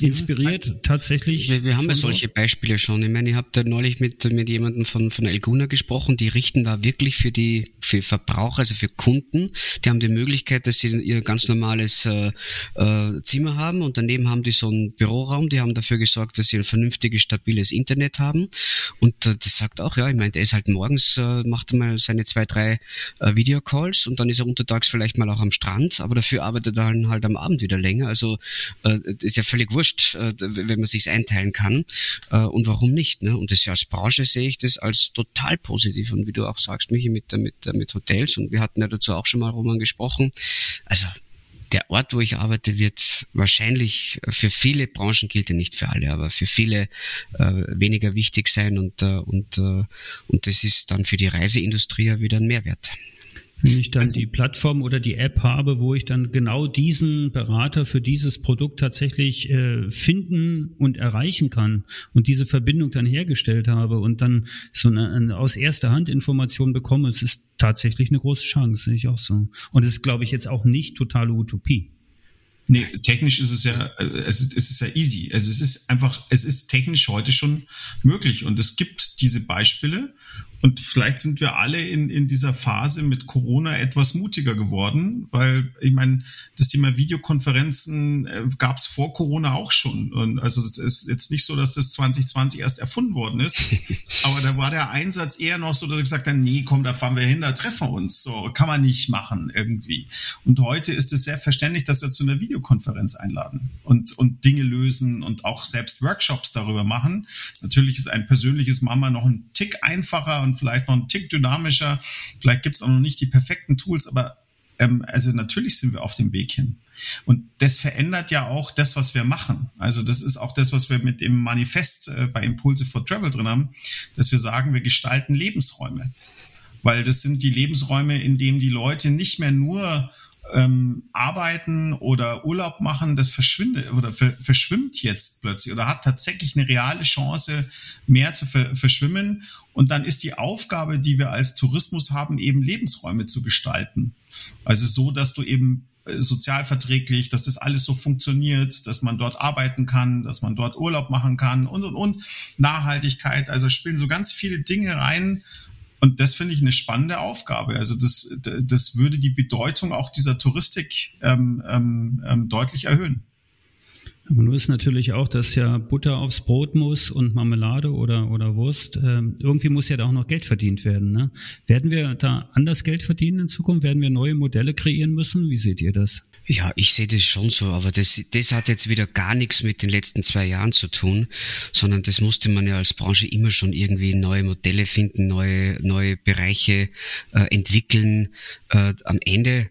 inspiriert ja. tatsächlich.
Wir, wir haben ja solche Beispiele schon. Ich meine, ich habe da neulich mit, mit jemandem von, von Elguna gesprochen, die richten da wirklich für die für Verbraucher, also für Kunden, die haben die Möglichkeit, dass sie ihr ganz normales äh, äh, Zimmer haben und daneben haben die so einen Büroraum, die haben dafür gesorgt, dass sie ein vernünftiges, stabiles Internet haben. Und äh, das sagt auch, ja, ich meine, der ist halt morgens, äh, macht mal seine zwei, drei äh, Videocalls und dann ist er untertags vielleicht mal auch am Strand, aber dafür arbeitet er dann halt am Abend wieder länger. Also äh, ist ja völlig wurscht, äh, wenn man sich's einteilen kann. Äh, und warum nicht? Ne? Und das ja als Branche sehe ich das als total positiv. Und wie du auch sagst, Michi, mit, mit, mit Hotels, und wir hatten ja dazu auch schon mal Roman gesprochen. Also der Ort, wo ich arbeite, wird wahrscheinlich für viele Branchen gilt ja nicht für alle, aber für viele äh, weniger wichtig sein und, äh, und, äh, und das ist dann für die Reiseindustrie ja wieder ein Mehrwert.
Wenn ich dann also, die Plattform oder die App habe, wo ich dann genau diesen Berater für dieses Produkt tatsächlich äh, finden und erreichen kann und diese Verbindung dann hergestellt habe und dann so eine, eine aus erster Hand Information bekomme, es ist tatsächlich eine große Chance, sehe ich auch so. Und es ist, glaube ich, jetzt auch nicht totale Utopie.
Nee, technisch ist es ja, also es ist ja easy. Also es ist einfach, es ist technisch heute schon möglich und es gibt diese Beispiele und vielleicht sind wir alle in, in dieser Phase mit Corona etwas mutiger geworden, weil ich meine, das Thema Videokonferenzen äh, gab es vor Corona auch schon. Und also es ist jetzt nicht so, dass das 2020 erst erfunden worden ist. aber da war der Einsatz eher noch so, dass ich gesagt habe, nee, komm, da fahren wir hin, da treffen wir uns. So kann man nicht machen irgendwie. Und heute ist es sehr verständlich, dass wir zu einer Videokonferenz einladen und, und Dinge lösen und auch selbst Workshops darüber machen. Natürlich ist ein persönliches Mama noch ein Tick einfacher und vielleicht noch ein Tick dynamischer. Vielleicht gibt es auch noch nicht die perfekten Tools, aber ähm, also natürlich sind wir auf dem Weg hin. Und das verändert ja auch das, was wir machen. Also das ist auch das, was wir mit dem Manifest äh, bei Impulse for Travel drin haben, dass wir sagen, wir gestalten Lebensräume. Weil das sind die Lebensräume, in denen die Leute nicht mehr nur ähm, arbeiten oder Urlaub machen, das verschwindet oder verschwimmt jetzt plötzlich oder hat tatsächlich eine reale Chance, mehr zu verschwimmen. Und dann ist die Aufgabe, die wir als Tourismus haben, eben Lebensräume zu gestalten. Also so, dass du eben äh, sozialverträglich, dass das alles so funktioniert, dass man dort arbeiten kann, dass man dort Urlaub machen kann und, und, und. Nachhaltigkeit, also spielen so ganz viele Dinge rein, und das finde ich eine spannende Aufgabe. Also das, das würde die Bedeutung auch dieser Touristik ähm, ähm, ähm deutlich erhöhen.
Aber nur natürlich auch, dass ja Butter aufs Brot muss und Marmelade oder, oder Wurst. Ähm, irgendwie muss ja da auch noch Geld verdient werden. Ne? Werden wir da anders Geld verdienen in Zukunft? Werden wir neue Modelle kreieren müssen? Wie seht ihr das?
Ja, ich sehe das schon so, aber das, das hat jetzt wieder gar nichts mit den letzten zwei Jahren zu tun, sondern das musste man ja als Branche immer schon irgendwie neue Modelle finden, neue, neue Bereiche äh, entwickeln. Äh, am Ende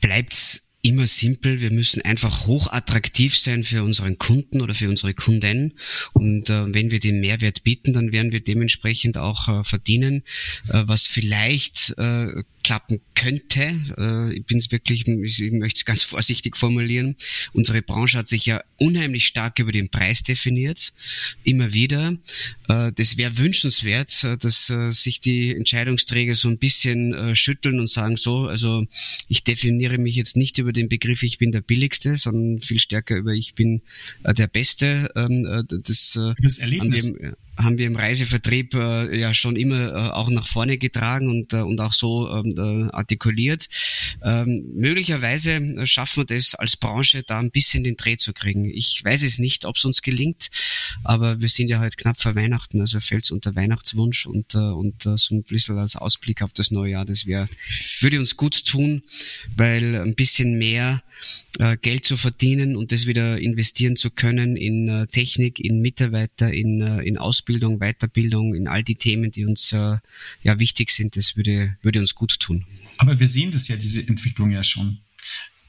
bleibt's immer simpel. Wir müssen einfach hochattraktiv sein für unseren Kunden oder für unsere Kunden. Und äh, wenn wir den Mehrwert bieten, dann werden wir dementsprechend auch äh, verdienen, äh, was vielleicht äh, klappen könnte. Äh, ich bin es wirklich, ich möchte es ganz vorsichtig formulieren. Unsere Branche hat sich ja unheimlich stark über den Preis definiert, immer wieder. Äh, das wäre wünschenswert, äh, dass sich die Entscheidungsträger so ein bisschen schütteln und sagen so, also ich definiere mich jetzt nicht über den Begriff, ich bin der Billigste, sondern viel stärker über ich bin der Beste. Ähm, das,
das Erlebnis.
Dem, haben wir im Reisevertrieb äh, ja schon immer äh, auch nach vorne getragen und, äh, und auch so ähm, äh, artikuliert. Ähm, möglicherweise schaffen wir das als Branche da ein bisschen den Dreh zu kriegen. Ich weiß es nicht, ob es uns gelingt, aber wir sind ja heute knapp vor Weihnachten, also fällt es unter Weihnachtswunsch und, äh, und äh, so ein bisschen als Ausblick auf das neue Jahr, das wäre, würde uns gut tun, weil ein bisschen mehr äh, Geld zu verdienen und das wieder investieren zu können in äh, Technik, in Mitarbeiter, in, äh, in Ausbildung, Weiterbildung, in all die Themen, die uns äh, ja wichtig sind, das würde, würde uns gut tun.
Aber wir sehen das ja, diese Entwicklung ja schon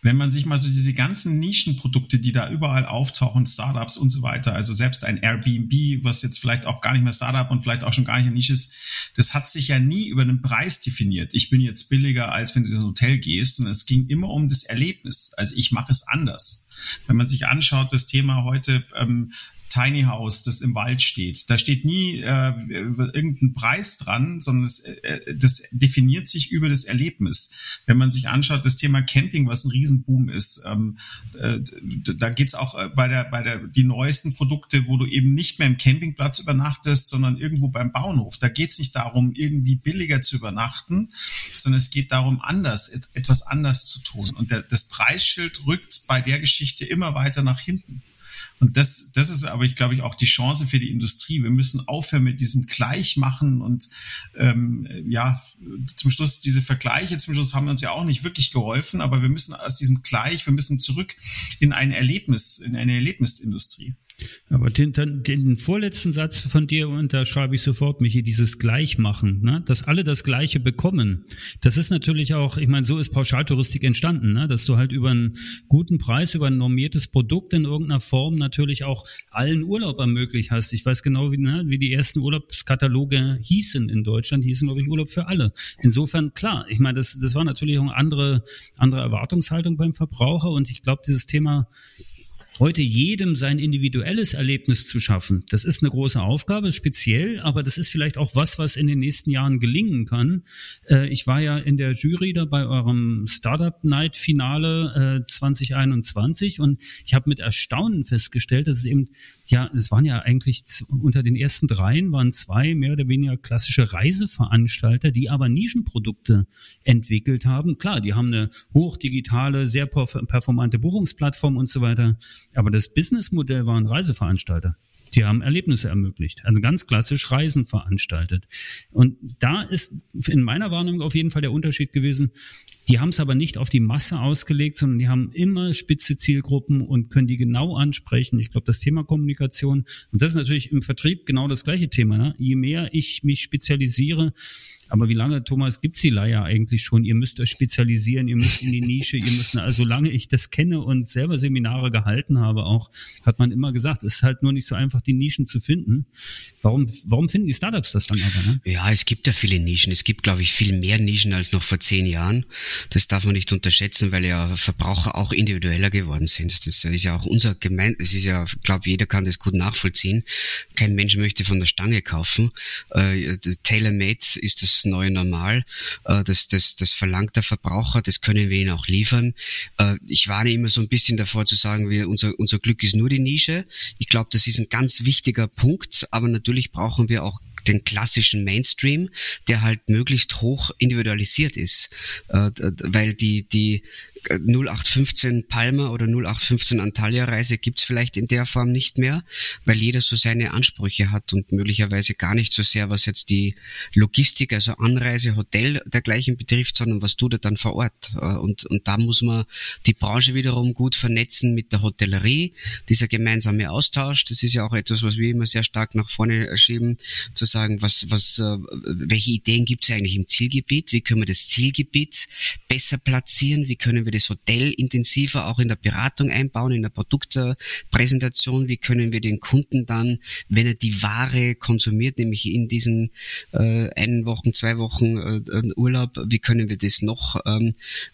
wenn man sich mal so diese ganzen Nischenprodukte, die da überall auftauchen, Startups und so weiter, also selbst ein Airbnb, was jetzt vielleicht auch gar nicht mehr Startup und vielleicht auch schon gar nicht eine Nische ist, das hat sich ja nie über den Preis definiert. Ich bin jetzt billiger, als wenn du in ein Hotel gehst, und es ging immer um das Erlebnis. Also ich mache es anders. Wenn man sich anschaut, das Thema heute ähm, Tiny House, das im Wald steht. Da steht nie äh, irgendein Preis dran, sondern das, äh, das definiert sich über das Erlebnis. Wenn man sich anschaut, das Thema Camping, was ein Riesenboom ist, ähm, äh, da geht's auch äh, bei der, bei der, die neuesten Produkte, wo du eben nicht mehr im Campingplatz übernachtest, sondern irgendwo beim Bauernhof. Da geht's nicht darum, irgendwie billiger zu übernachten, sondern es geht darum, anders, etwas anders zu tun. Und der, das Preisschild rückt bei der Geschichte immer weiter nach hinten. Und das, das ist aber, ich glaube ich, auch die Chance für die Industrie. Wir müssen aufhören mit diesem Gleichmachen und ähm, ja, zum Schluss diese Vergleiche zum Schluss haben uns ja auch nicht wirklich geholfen, aber wir müssen aus diesem Gleich, wir müssen zurück in ein Erlebnis, in eine Erlebnisindustrie.
Aber den, den, den vorletzten Satz von dir unterschreibe ich sofort, Michi, dieses Gleichmachen, ne? dass alle das Gleiche bekommen. Das ist natürlich auch, ich meine, so ist Pauschaltouristik entstanden, ne? dass du halt über einen guten Preis, über ein normiertes Produkt in irgendeiner Form natürlich auch allen Urlaub ermöglicht hast. Ich weiß genau, wie, ne, wie die ersten Urlaubskataloge hießen in Deutschland, hießen, glaube ich, Urlaub für alle. Insofern, klar, ich meine, das, das war natürlich auch eine andere, andere Erwartungshaltung beim Verbraucher und ich glaube, dieses Thema heute jedem sein individuelles Erlebnis zu schaffen, das ist eine große Aufgabe, speziell, aber das ist vielleicht auch was, was in den nächsten Jahren gelingen kann. Äh, ich war ja in der Jury da bei eurem Startup Night Finale 2021 äh, und ich habe mit Erstaunen festgestellt, dass es eben ja, es waren ja eigentlich unter den ersten dreien waren zwei mehr oder weniger klassische Reiseveranstalter, die aber Nischenprodukte entwickelt haben. Klar, die haben eine hochdigitale, sehr performante Buchungsplattform und so weiter. Aber das Businessmodell waren Reiseveranstalter. Die haben Erlebnisse ermöglicht, also ganz klassisch Reisen veranstaltet. Und da ist in meiner Wahrnehmung auf jeden Fall der Unterschied gewesen. Die haben es aber nicht auf die Masse ausgelegt, sondern die haben immer spitze Zielgruppen und können die genau ansprechen. Ich glaube, das Thema Kommunikation, und das ist natürlich im Vertrieb genau das gleiche Thema. Ne? Je mehr ich mich spezialisiere, aber wie lange, Thomas, gibt's die Leier eigentlich schon? Ihr müsst euch spezialisieren, ihr müsst in die Nische, ihr müsst, also solange ich das kenne und selber Seminare gehalten habe auch, hat man immer gesagt, es ist halt nur nicht so einfach, die Nischen zu finden. Warum, warum finden die Startups das dann aber? Ne?
Ja, es gibt ja viele Nischen. Es gibt, glaube ich, viel mehr Nischen als noch vor zehn Jahren. Das darf man nicht unterschätzen, weil ja Verbraucher auch individueller geworden sind. Das ist ja auch unser Gemein, es ist ja, glaube jeder kann das gut nachvollziehen. Kein Mensch möchte von der Stange kaufen. Äh, Tailor-made ist das neue Normal. Äh, das, das, das verlangt der Verbraucher, das können wir ihnen auch liefern. Äh, ich warne immer so ein bisschen davor zu sagen, wir, unser, unser Glück ist nur die Nische. Ich glaube, das ist ein ganz wichtiger Punkt, aber natürlich brauchen wir auch den klassischen Mainstream, der halt möglichst hoch individualisiert ist, äh, weil die die 0815 Palmer oder 0815 Antalya Reise gibt's vielleicht in der Form nicht mehr, weil jeder so seine Ansprüche hat und möglicherweise gar nicht so sehr, was jetzt die Logistik, also Anreise, Hotel dergleichen betrifft, sondern was tut er dann vor Ort. Äh, und, und da muss man die Branche wiederum gut vernetzen mit der Hotellerie, dieser gemeinsame Austausch. Das ist ja auch etwas, was wir immer sehr stark nach vorne schieben, zu sagen, was, was, äh, welche Ideen gibt's eigentlich im Zielgebiet? Wie können wir das Zielgebiet besser platzieren? Wie können wir wir das Hotel intensiver auch in der Beratung einbauen, in der Produktpräsentation? Wie können wir den Kunden dann, wenn er die Ware konsumiert, nämlich in diesen äh, einen Wochen, zwei Wochen äh, Urlaub, wie können wir das noch ähm,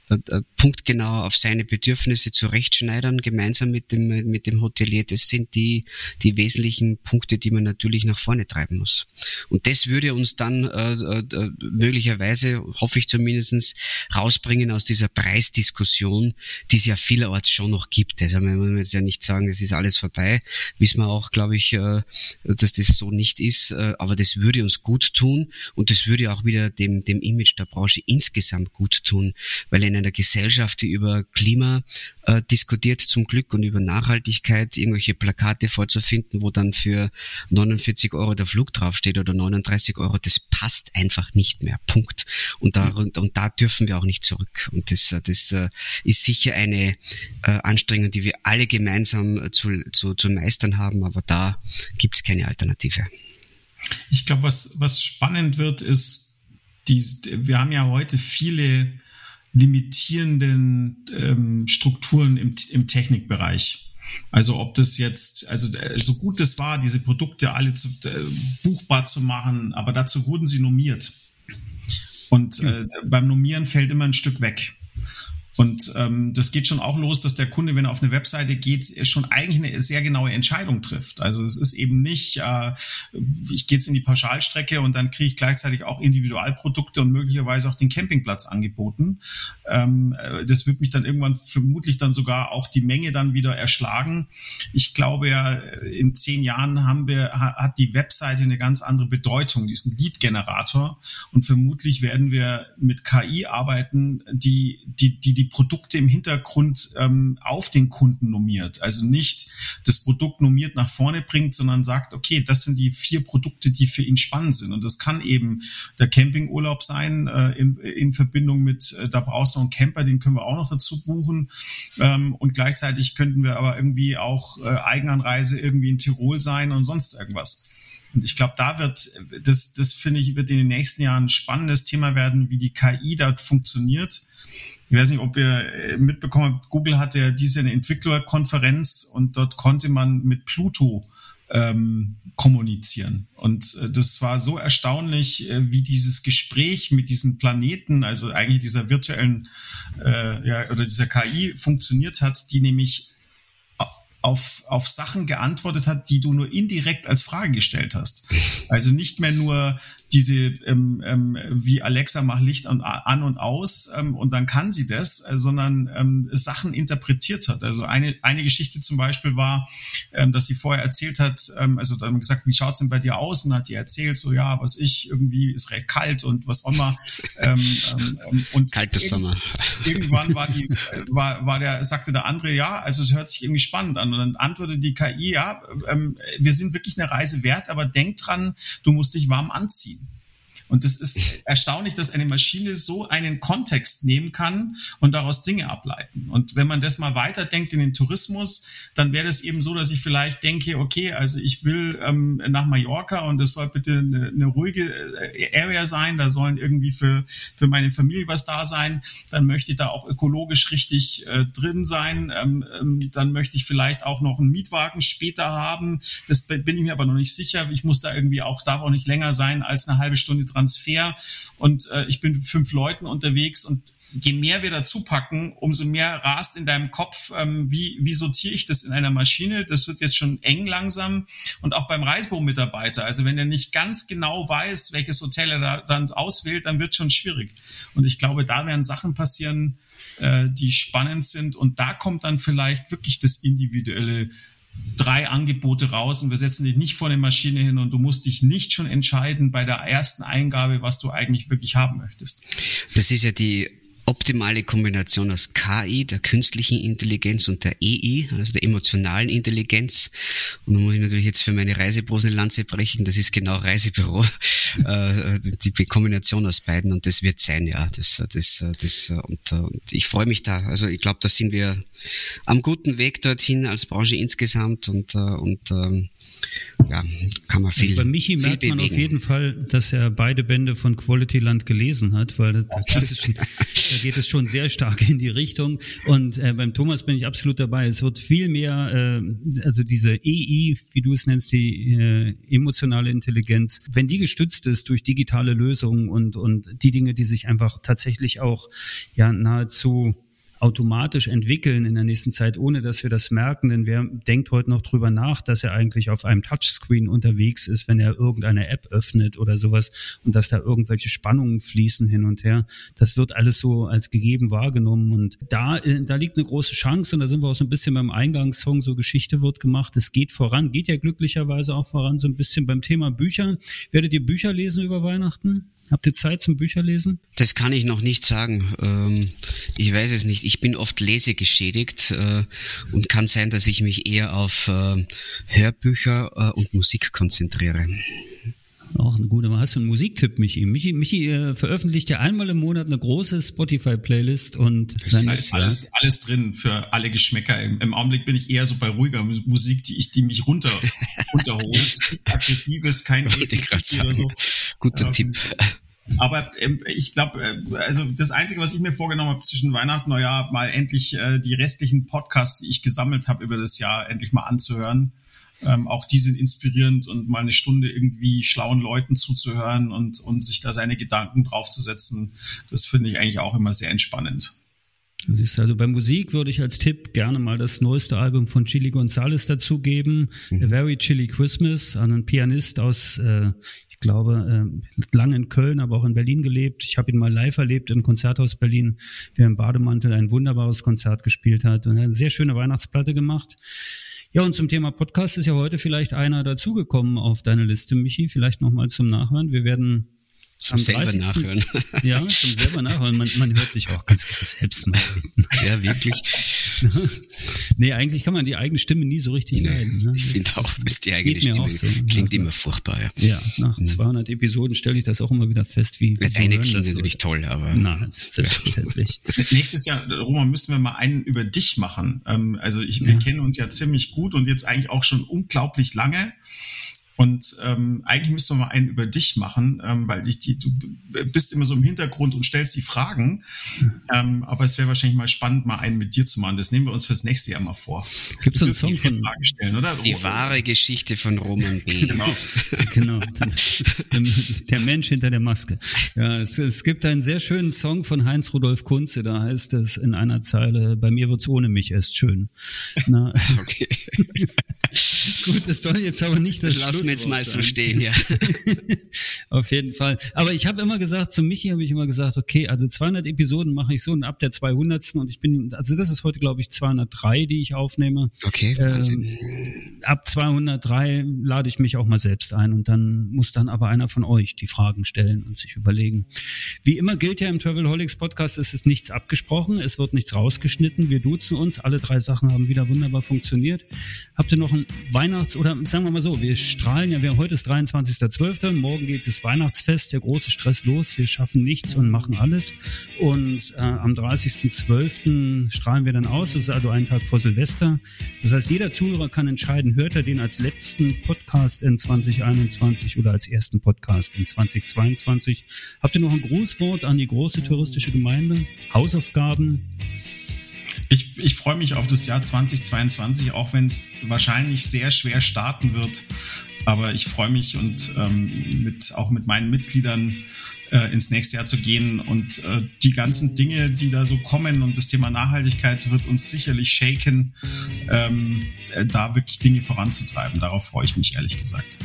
äh, äh, punktgenau auf seine Bedürfnisse zurechtschneidern, gemeinsam mit dem, mit dem Hotelier? Das sind die, die wesentlichen Punkte, die man natürlich nach vorne treiben muss. Und das würde uns dann äh, äh, möglicherweise, hoffe ich zumindestens rausbringen aus dieser Preisdiskussion Diskussion, die es ja vielerorts schon noch gibt. Also man muss jetzt ja nicht sagen, es ist alles vorbei. Wissen wir auch, glaube ich, äh, dass das so nicht ist. Äh, aber das würde uns gut tun und das würde auch wieder dem, dem Image der Branche insgesamt gut tun, weil in einer Gesellschaft, die über Klima äh, diskutiert zum Glück und über Nachhaltigkeit irgendwelche Plakate vorzufinden, wo dann für 49 Euro der Flug draufsteht oder 39 Euro, das passt einfach nicht mehr. Punkt. Und da, und, und da dürfen wir auch nicht zurück. Und das, das ist sicher eine äh, Anstrengung, die wir alle gemeinsam äh, zu, zu, zu meistern haben, aber da gibt es keine Alternative.
Ich glaube, was, was spannend wird, ist, die, wir haben ja heute viele limitierenden ähm, Strukturen im, im Technikbereich. Also ob das jetzt, also äh, so gut es war, diese Produkte alle zu, äh, buchbar zu machen, aber dazu wurden sie normiert. Und äh, beim Normieren fällt immer ein Stück weg. Und ähm, das geht schon auch los, dass der Kunde, wenn er auf eine Webseite geht, schon eigentlich eine sehr genaue Entscheidung trifft. Also es ist eben nicht, äh, ich gehe jetzt in die Pauschalstrecke und dann kriege ich gleichzeitig auch Individualprodukte und möglicherweise auch den Campingplatz angeboten. Ähm, äh, das wird mich dann irgendwann vermutlich dann sogar auch die Menge dann wieder erschlagen. Ich glaube ja, in zehn Jahren haben wir, hat die Webseite eine ganz andere Bedeutung, diesen Lead-Generator. Und vermutlich werden wir mit KI arbeiten, die, die, die, die Produkte im Hintergrund ähm, auf den Kunden normiert. Also nicht das Produkt normiert nach vorne bringt, sondern sagt, okay, das sind die vier Produkte, die für ihn spannend sind. Und das kann eben der Campingurlaub sein äh, in, in Verbindung mit, äh, da brauchst du einen Camper, den können wir auch noch dazu buchen. Ähm, und gleichzeitig könnten wir aber irgendwie auch äh, Eigenanreise irgendwie in Tirol sein und sonst irgendwas. Und ich glaube, da wird, das, das finde ich, wird in den nächsten Jahren ein spannendes Thema werden, wie die KI dort funktioniert. Ich weiß nicht, ob ihr äh, mitbekommen habt, Google hatte ja diese Entwicklerkonferenz und dort konnte man mit Pluto ähm, kommunizieren. Und äh, das war so erstaunlich, äh, wie dieses Gespräch mit diesem Planeten, also eigentlich dieser virtuellen äh, ja, oder dieser KI funktioniert hat, die nämlich auf, auf Sachen geantwortet hat, die du nur indirekt als Frage gestellt hast. Also nicht mehr nur diese, ähm, ähm, wie Alexa macht Licht an, an und aus ähm, und dann kann sie das, äh, sondern ähm, Sachen interpretiert hat. Also eine, eine Geschichte zum Beispiel war, ähm, dass sie vorher erzählt hat, ähm, also dann gesagt, wie schaut's denn bei dir aus? Und hat die erzählt, so ja, was ich, irgendwie ist recht kalt und was auch immer. Ähm, ähm, ähm und
Kaltes Sommer.
Irgendwann war die, war, war der, sagte der andere, ja, also es hört sich irgendwie spannend an. Und dann antwortete die KI, ja, ähm, wir sind wirklich eine Reise wert, aber denk dran, du musst dich warm anziehen. Und das ist erstaunlich, dass eine Maschine so einen Kontext nehmen kann und daraus Dinge ableiten. Und wenn man das mal weiterdenkt in den Tourismus, dann wäre es eben so, dass ich vielleicht denke, okay, also ich will ähm, nach Mallorca und es soll bitte eine, eine, ruhige äh, Area sein, da sollen irgendwie für, für meine Familie was da sein, dann möchte ich da auch ökologisch richtig äh, drin sein, ähm, ähm, dann möchte ich vielleicht auch noch einen Mietwagen später haben, das bin ich mir aber noch nicht sicher, ich muss da irgendwie auch, darf auch nicht länger sein als eine halbe Stunde Transfer und äh, ich bin mit fünf Leuten unterwegs und je mehr wir dazu packen, umso mehr rast in deinem Kopf, ähm, wie, wie sortiere ich das in einer Maschine? Das wird jetzt schon eng langsam. Und auch beim Reisebüro-Mitarbeiter. Also wenn er nicht ganz genau weiß, welches Hotel er da dann auswählt, dann wird schon schwierig. Und ich glaube, da werden Sachen passieren, äh, die spannend sind. Und da kommt dann vielleicht wirklich das individuelle drei Angebote raus und wir setzen dich nicht vor eine Maschine hin und du musst dich nicht schon entscheiden bei der ersten Eingabe, was du eigentlich wirklich haben möchtest.
Das ist ja die optimale Kombination aus KI, der künstlichen Intelligenz und der EI, also der emotionalen Intelligenz. Und da muss ich natürlich jetzt für meine Reisebrosen Lanze brechen, das ist genau Reisebüro, äh, die Kombination aus beiden und das wird sein, ja. Das, das, das, und, und ich freue mich da. Also ich glaube, da sind wir am guten Weg dorthin als Branche insgesamt und, und ähm, ja, kann man viel.
Bei Michi viel merkt man bewegen. auf jeden Fall, dass er beide Bände von Quality Land gelesen hat, weil da, geht es, schon, da geht es schon sehr stark in die Richtung. Und äh, beim Thomas bin ich absolut dabei. Es wird viel mehr, äh, also diese EI, wie du es nennst, die äh, emotionale Intelligenz, wenn die gestützt ist durch digitale Lösungen und, und die Dinge, die sich einfach tatsächlich auch ja nahezu automatisch entwickeln in der nächsten Zeit, ohne dass wir das merken. Denn wer denkt heute noch drüber nach, dass er eigentlich auf einem Touchscreen unterwegs ist, wenn er irgendeine App öffnet oder sowas und dass da irgendwelche Spannungen fließen hin und her. Das wird alles so als gegeben wahrgenommen. Und da, äh, da liegt eine große Chance und da sind wir auch so ein bisschen beim Eingangssong, so Geschichte wird gemacht. Es geht voran, geht ja glücklicherweise auch voran, so ein bisschen beim Thema Bücher. Werdet ihr Bücher lesen über Weihnachten? Habt ihr Zeit zum Bücherlesen?
Das kann ich noch nicht sagen. Ähm, ich weiß es nicht. Ich bin oft lesegeschädigt äh, und kann sein, dass ich mich eher auf äh, Hörbücher äh, und Musik konzentriere.
Auch eine gute, hast du einen Musiktipp, Michi? Michi, Michi äh, veröffentlicht ja einmal im Monat eine große Spotify-Playlist und
das ist alles, alles drin für alle Geschmäcker. Im, Im, Augenblick bin ich eher so bei ruhiger Musik, die ich, die mich runter, runterholt. Aggressives, kein
so. Guter ähm, Tipp.
Aber ähm, ich glaube, äh, also das Einzige, was ich mir vorgenommen habe zwischen Weihnachten und Neujahr, mal endlich äh, die restlichen Podcasts, die ich gesammelt habe über das Jahr, endlich mal anzuhören ähm, auch die sind inspirierend und mal eine Stunde irgendwie schlauen Leuten zuzuhören und, und sich da seine Gedanken draufzusetzen, das finde ich eigentlich auch immer sehr entspannend.
Siehst also bei Musik würde ich als Tipp gerne mal das neueste Album von Chili Gonzalez dazugeben, mhm. A Very Chilly Christmas, an einen Pianist aus, äh, ich glaube, äh, lange in Köln, aber auch in Berlin gelebt. Ich habe ihn mal live erlebt im Konzerthaus Berlin, der im Bademantel ein wunderbares Konzert gespielt hat und eine sehr schöne Weihnachtsplatte gemacht. Ja, und zum Thema Podcast ist ja heute vielleicht einer dazugekommen auf deine Liste, Michi. Vielleicht nochmal zum Nachhören. Wir werden
Zum selber 30. nachhören.
Ja, zum selber nachhören. Man, man hört sich auch ganz, ganz selbst mal reden.
Ja, wirklich.
nee, eigentlich kann man die eigene Stimme nie so richtig nee, leiden. Ne?
Ich finde auch, dass die eigene Stimme so. klingt ja. immer furchtbar. Ja,
ja nach mhm. 200 Episoden stelle ich das auch immer wieder fest, wie,
wie so eine klingt natürlich toll, aber...
Nein, selbstverständlich.
Nächstes Jahr, Roman, müssen wir mal einen über dich machen. Ähm, also ich, wir ja. kennen uns ja ziemlich gut und jetzt eigentlich auch schon unglaublich lange. Und ähm, eigentlich müssten wir mal einen über dich machen, ähm, weil ich die, du bist immer so im Hintergrund und stellst die Fragen. Ähm, aber es wäre wahrscheinlich mal spannend, mal einen mit dir zu machen. Das nehmen wir uns fürs nächste Jahr mal vor.
Gibt es einen Song von
Frage stellen, oder? Die wahre Geschichte von Roman B.
genau. genau. Der Mensch hinter der Maske. Ja, es, es gibt einen sehr schönen Song von Heinz Rudolf Kunze. Da heißt es in einer Zeile: Bei mir wird's ohne mich erst schön. Na, okay. Gut, das soll jetzt aber nicht das,
wir jetzt mal so stehen, ja.
Auf jeden Fall. Aber ich habe immer gesagt, zu Michi habe ich immer gesagt, okay, also 200 Episoden mache ich so und ab der 200. und ich bin, also das ist heute glaube ich 203, die ich aufnehme.
Okay,
Wahnsinn. Ähm, ab 203 lade ich mich auch mal selbst ein und dann muss dann aber einer von euch die Fragen stellen und sich überlegen. Wie immer gilt ja im Travelholics Podcast, es ist nichts abgesprochen, es wird nichts rausgeschnitten, wir duzen uns, alle drei Sachen haben wieder wunderbar funktioniert. Habt ihr noch ein Weihnachts- oder sagen wir mal so, wir strahlen ja, wir, heute ist 23.12., morgen geht das Weihnachtsfest, der große Stress los, wir schaffen nichts und machen alles und äh, am 30.12. strahlen wir dann aus, das ist also ein Tag vor Silvester. Das heißt, jeder Zuhörer kann entscheiden, hört er den als letzten Podcast in 2021 oder als ersten Podcast in 2022. Habt ihr noch ein Grußwort an die große touristische Gemeinde? Hausaufgaben?
Ich, ich freue mich auf das Jahr 2022, auch wenn es wahrscheinlich sehr schwer starten wird. Aber ich freue mich und ähm, mit, auch mit meinen Mitgliedern äh, ins nächste Jahr zu gehen. Und äh, die ganzen Dinge, die da so kommen und das Thema Nachhaltigkeit wird uns sicherlich shaken, ähm, äh, da wirklich Dinge voranzutreiben. Darauf freue ich mich ehrlich gesagt.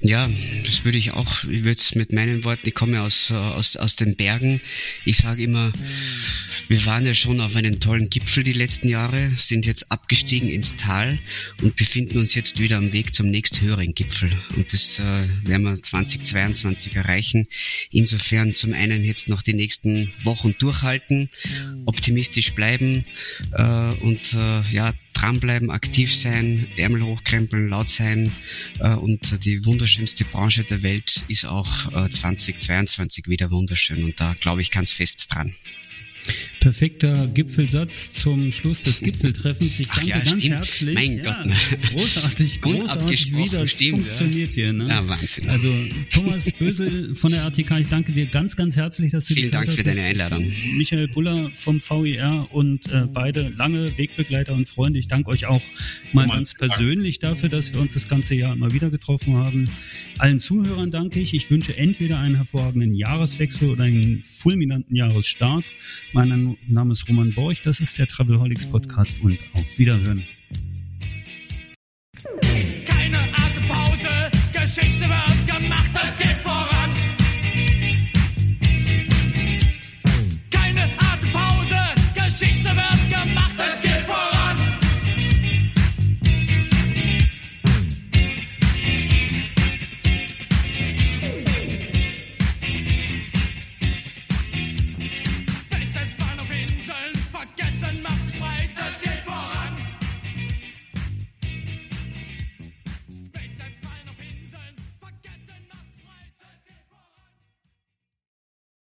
Ja, das würde ich auch, ich würde es mit meinen Worten, ich komme aus, äh, aus, aus den Bergen. Ich sage immer, wir waren ja schon auf einem tollen Gipfel die letzten Jahre, sind jetzt abgestiegen ins Tal und befinden uns jetzt wieder am Weg zum nächsthöheren Gipfel. Und das äh, werden wir 2022 erreichen. Insofern zum einen jetzt noch die nächsten Wochen durchhalten, optimistisch bleiben äh, und äh, ja, dranbleiben, aktiv sein, Ärmel hochkrempeln, laut sein äh, und die wunderschönste Branche der Welt ist auch äh, 2022 wieder wunderschön und da glaube ich ganz fest dran.
Perfekter Gipfelsatz zum Schluss des Gipfeltreffens. Ich danke ja, ganz stimmt. herzlich.
Mein ja, Gott, ne?
großartig, großartig, wie das stimmt, funktioniert ja. hier. Ne?
Ja, Wahnsinn.
Also Thomas Bösel von der RTK, ich danke dir ganz, ganz herzlich, dass du
Vielen Dank für deine Einladung.
Michael Buller vom VIR und äh, beide lange Wegbegleiter und Freunde. Ich danke euch auch mal ganz persönlich dafür, dass wir uns das ganze Jahr immer wieder getroffen haben. Allen Zuhörern danke ich. Ich wünsche entweder einen hervorragenden Jahreswechsel oder einen fulminanten Jahresstart. Mein Name ist Roman Borch, das ist der Travelholics Podcast und auf Wiederhören.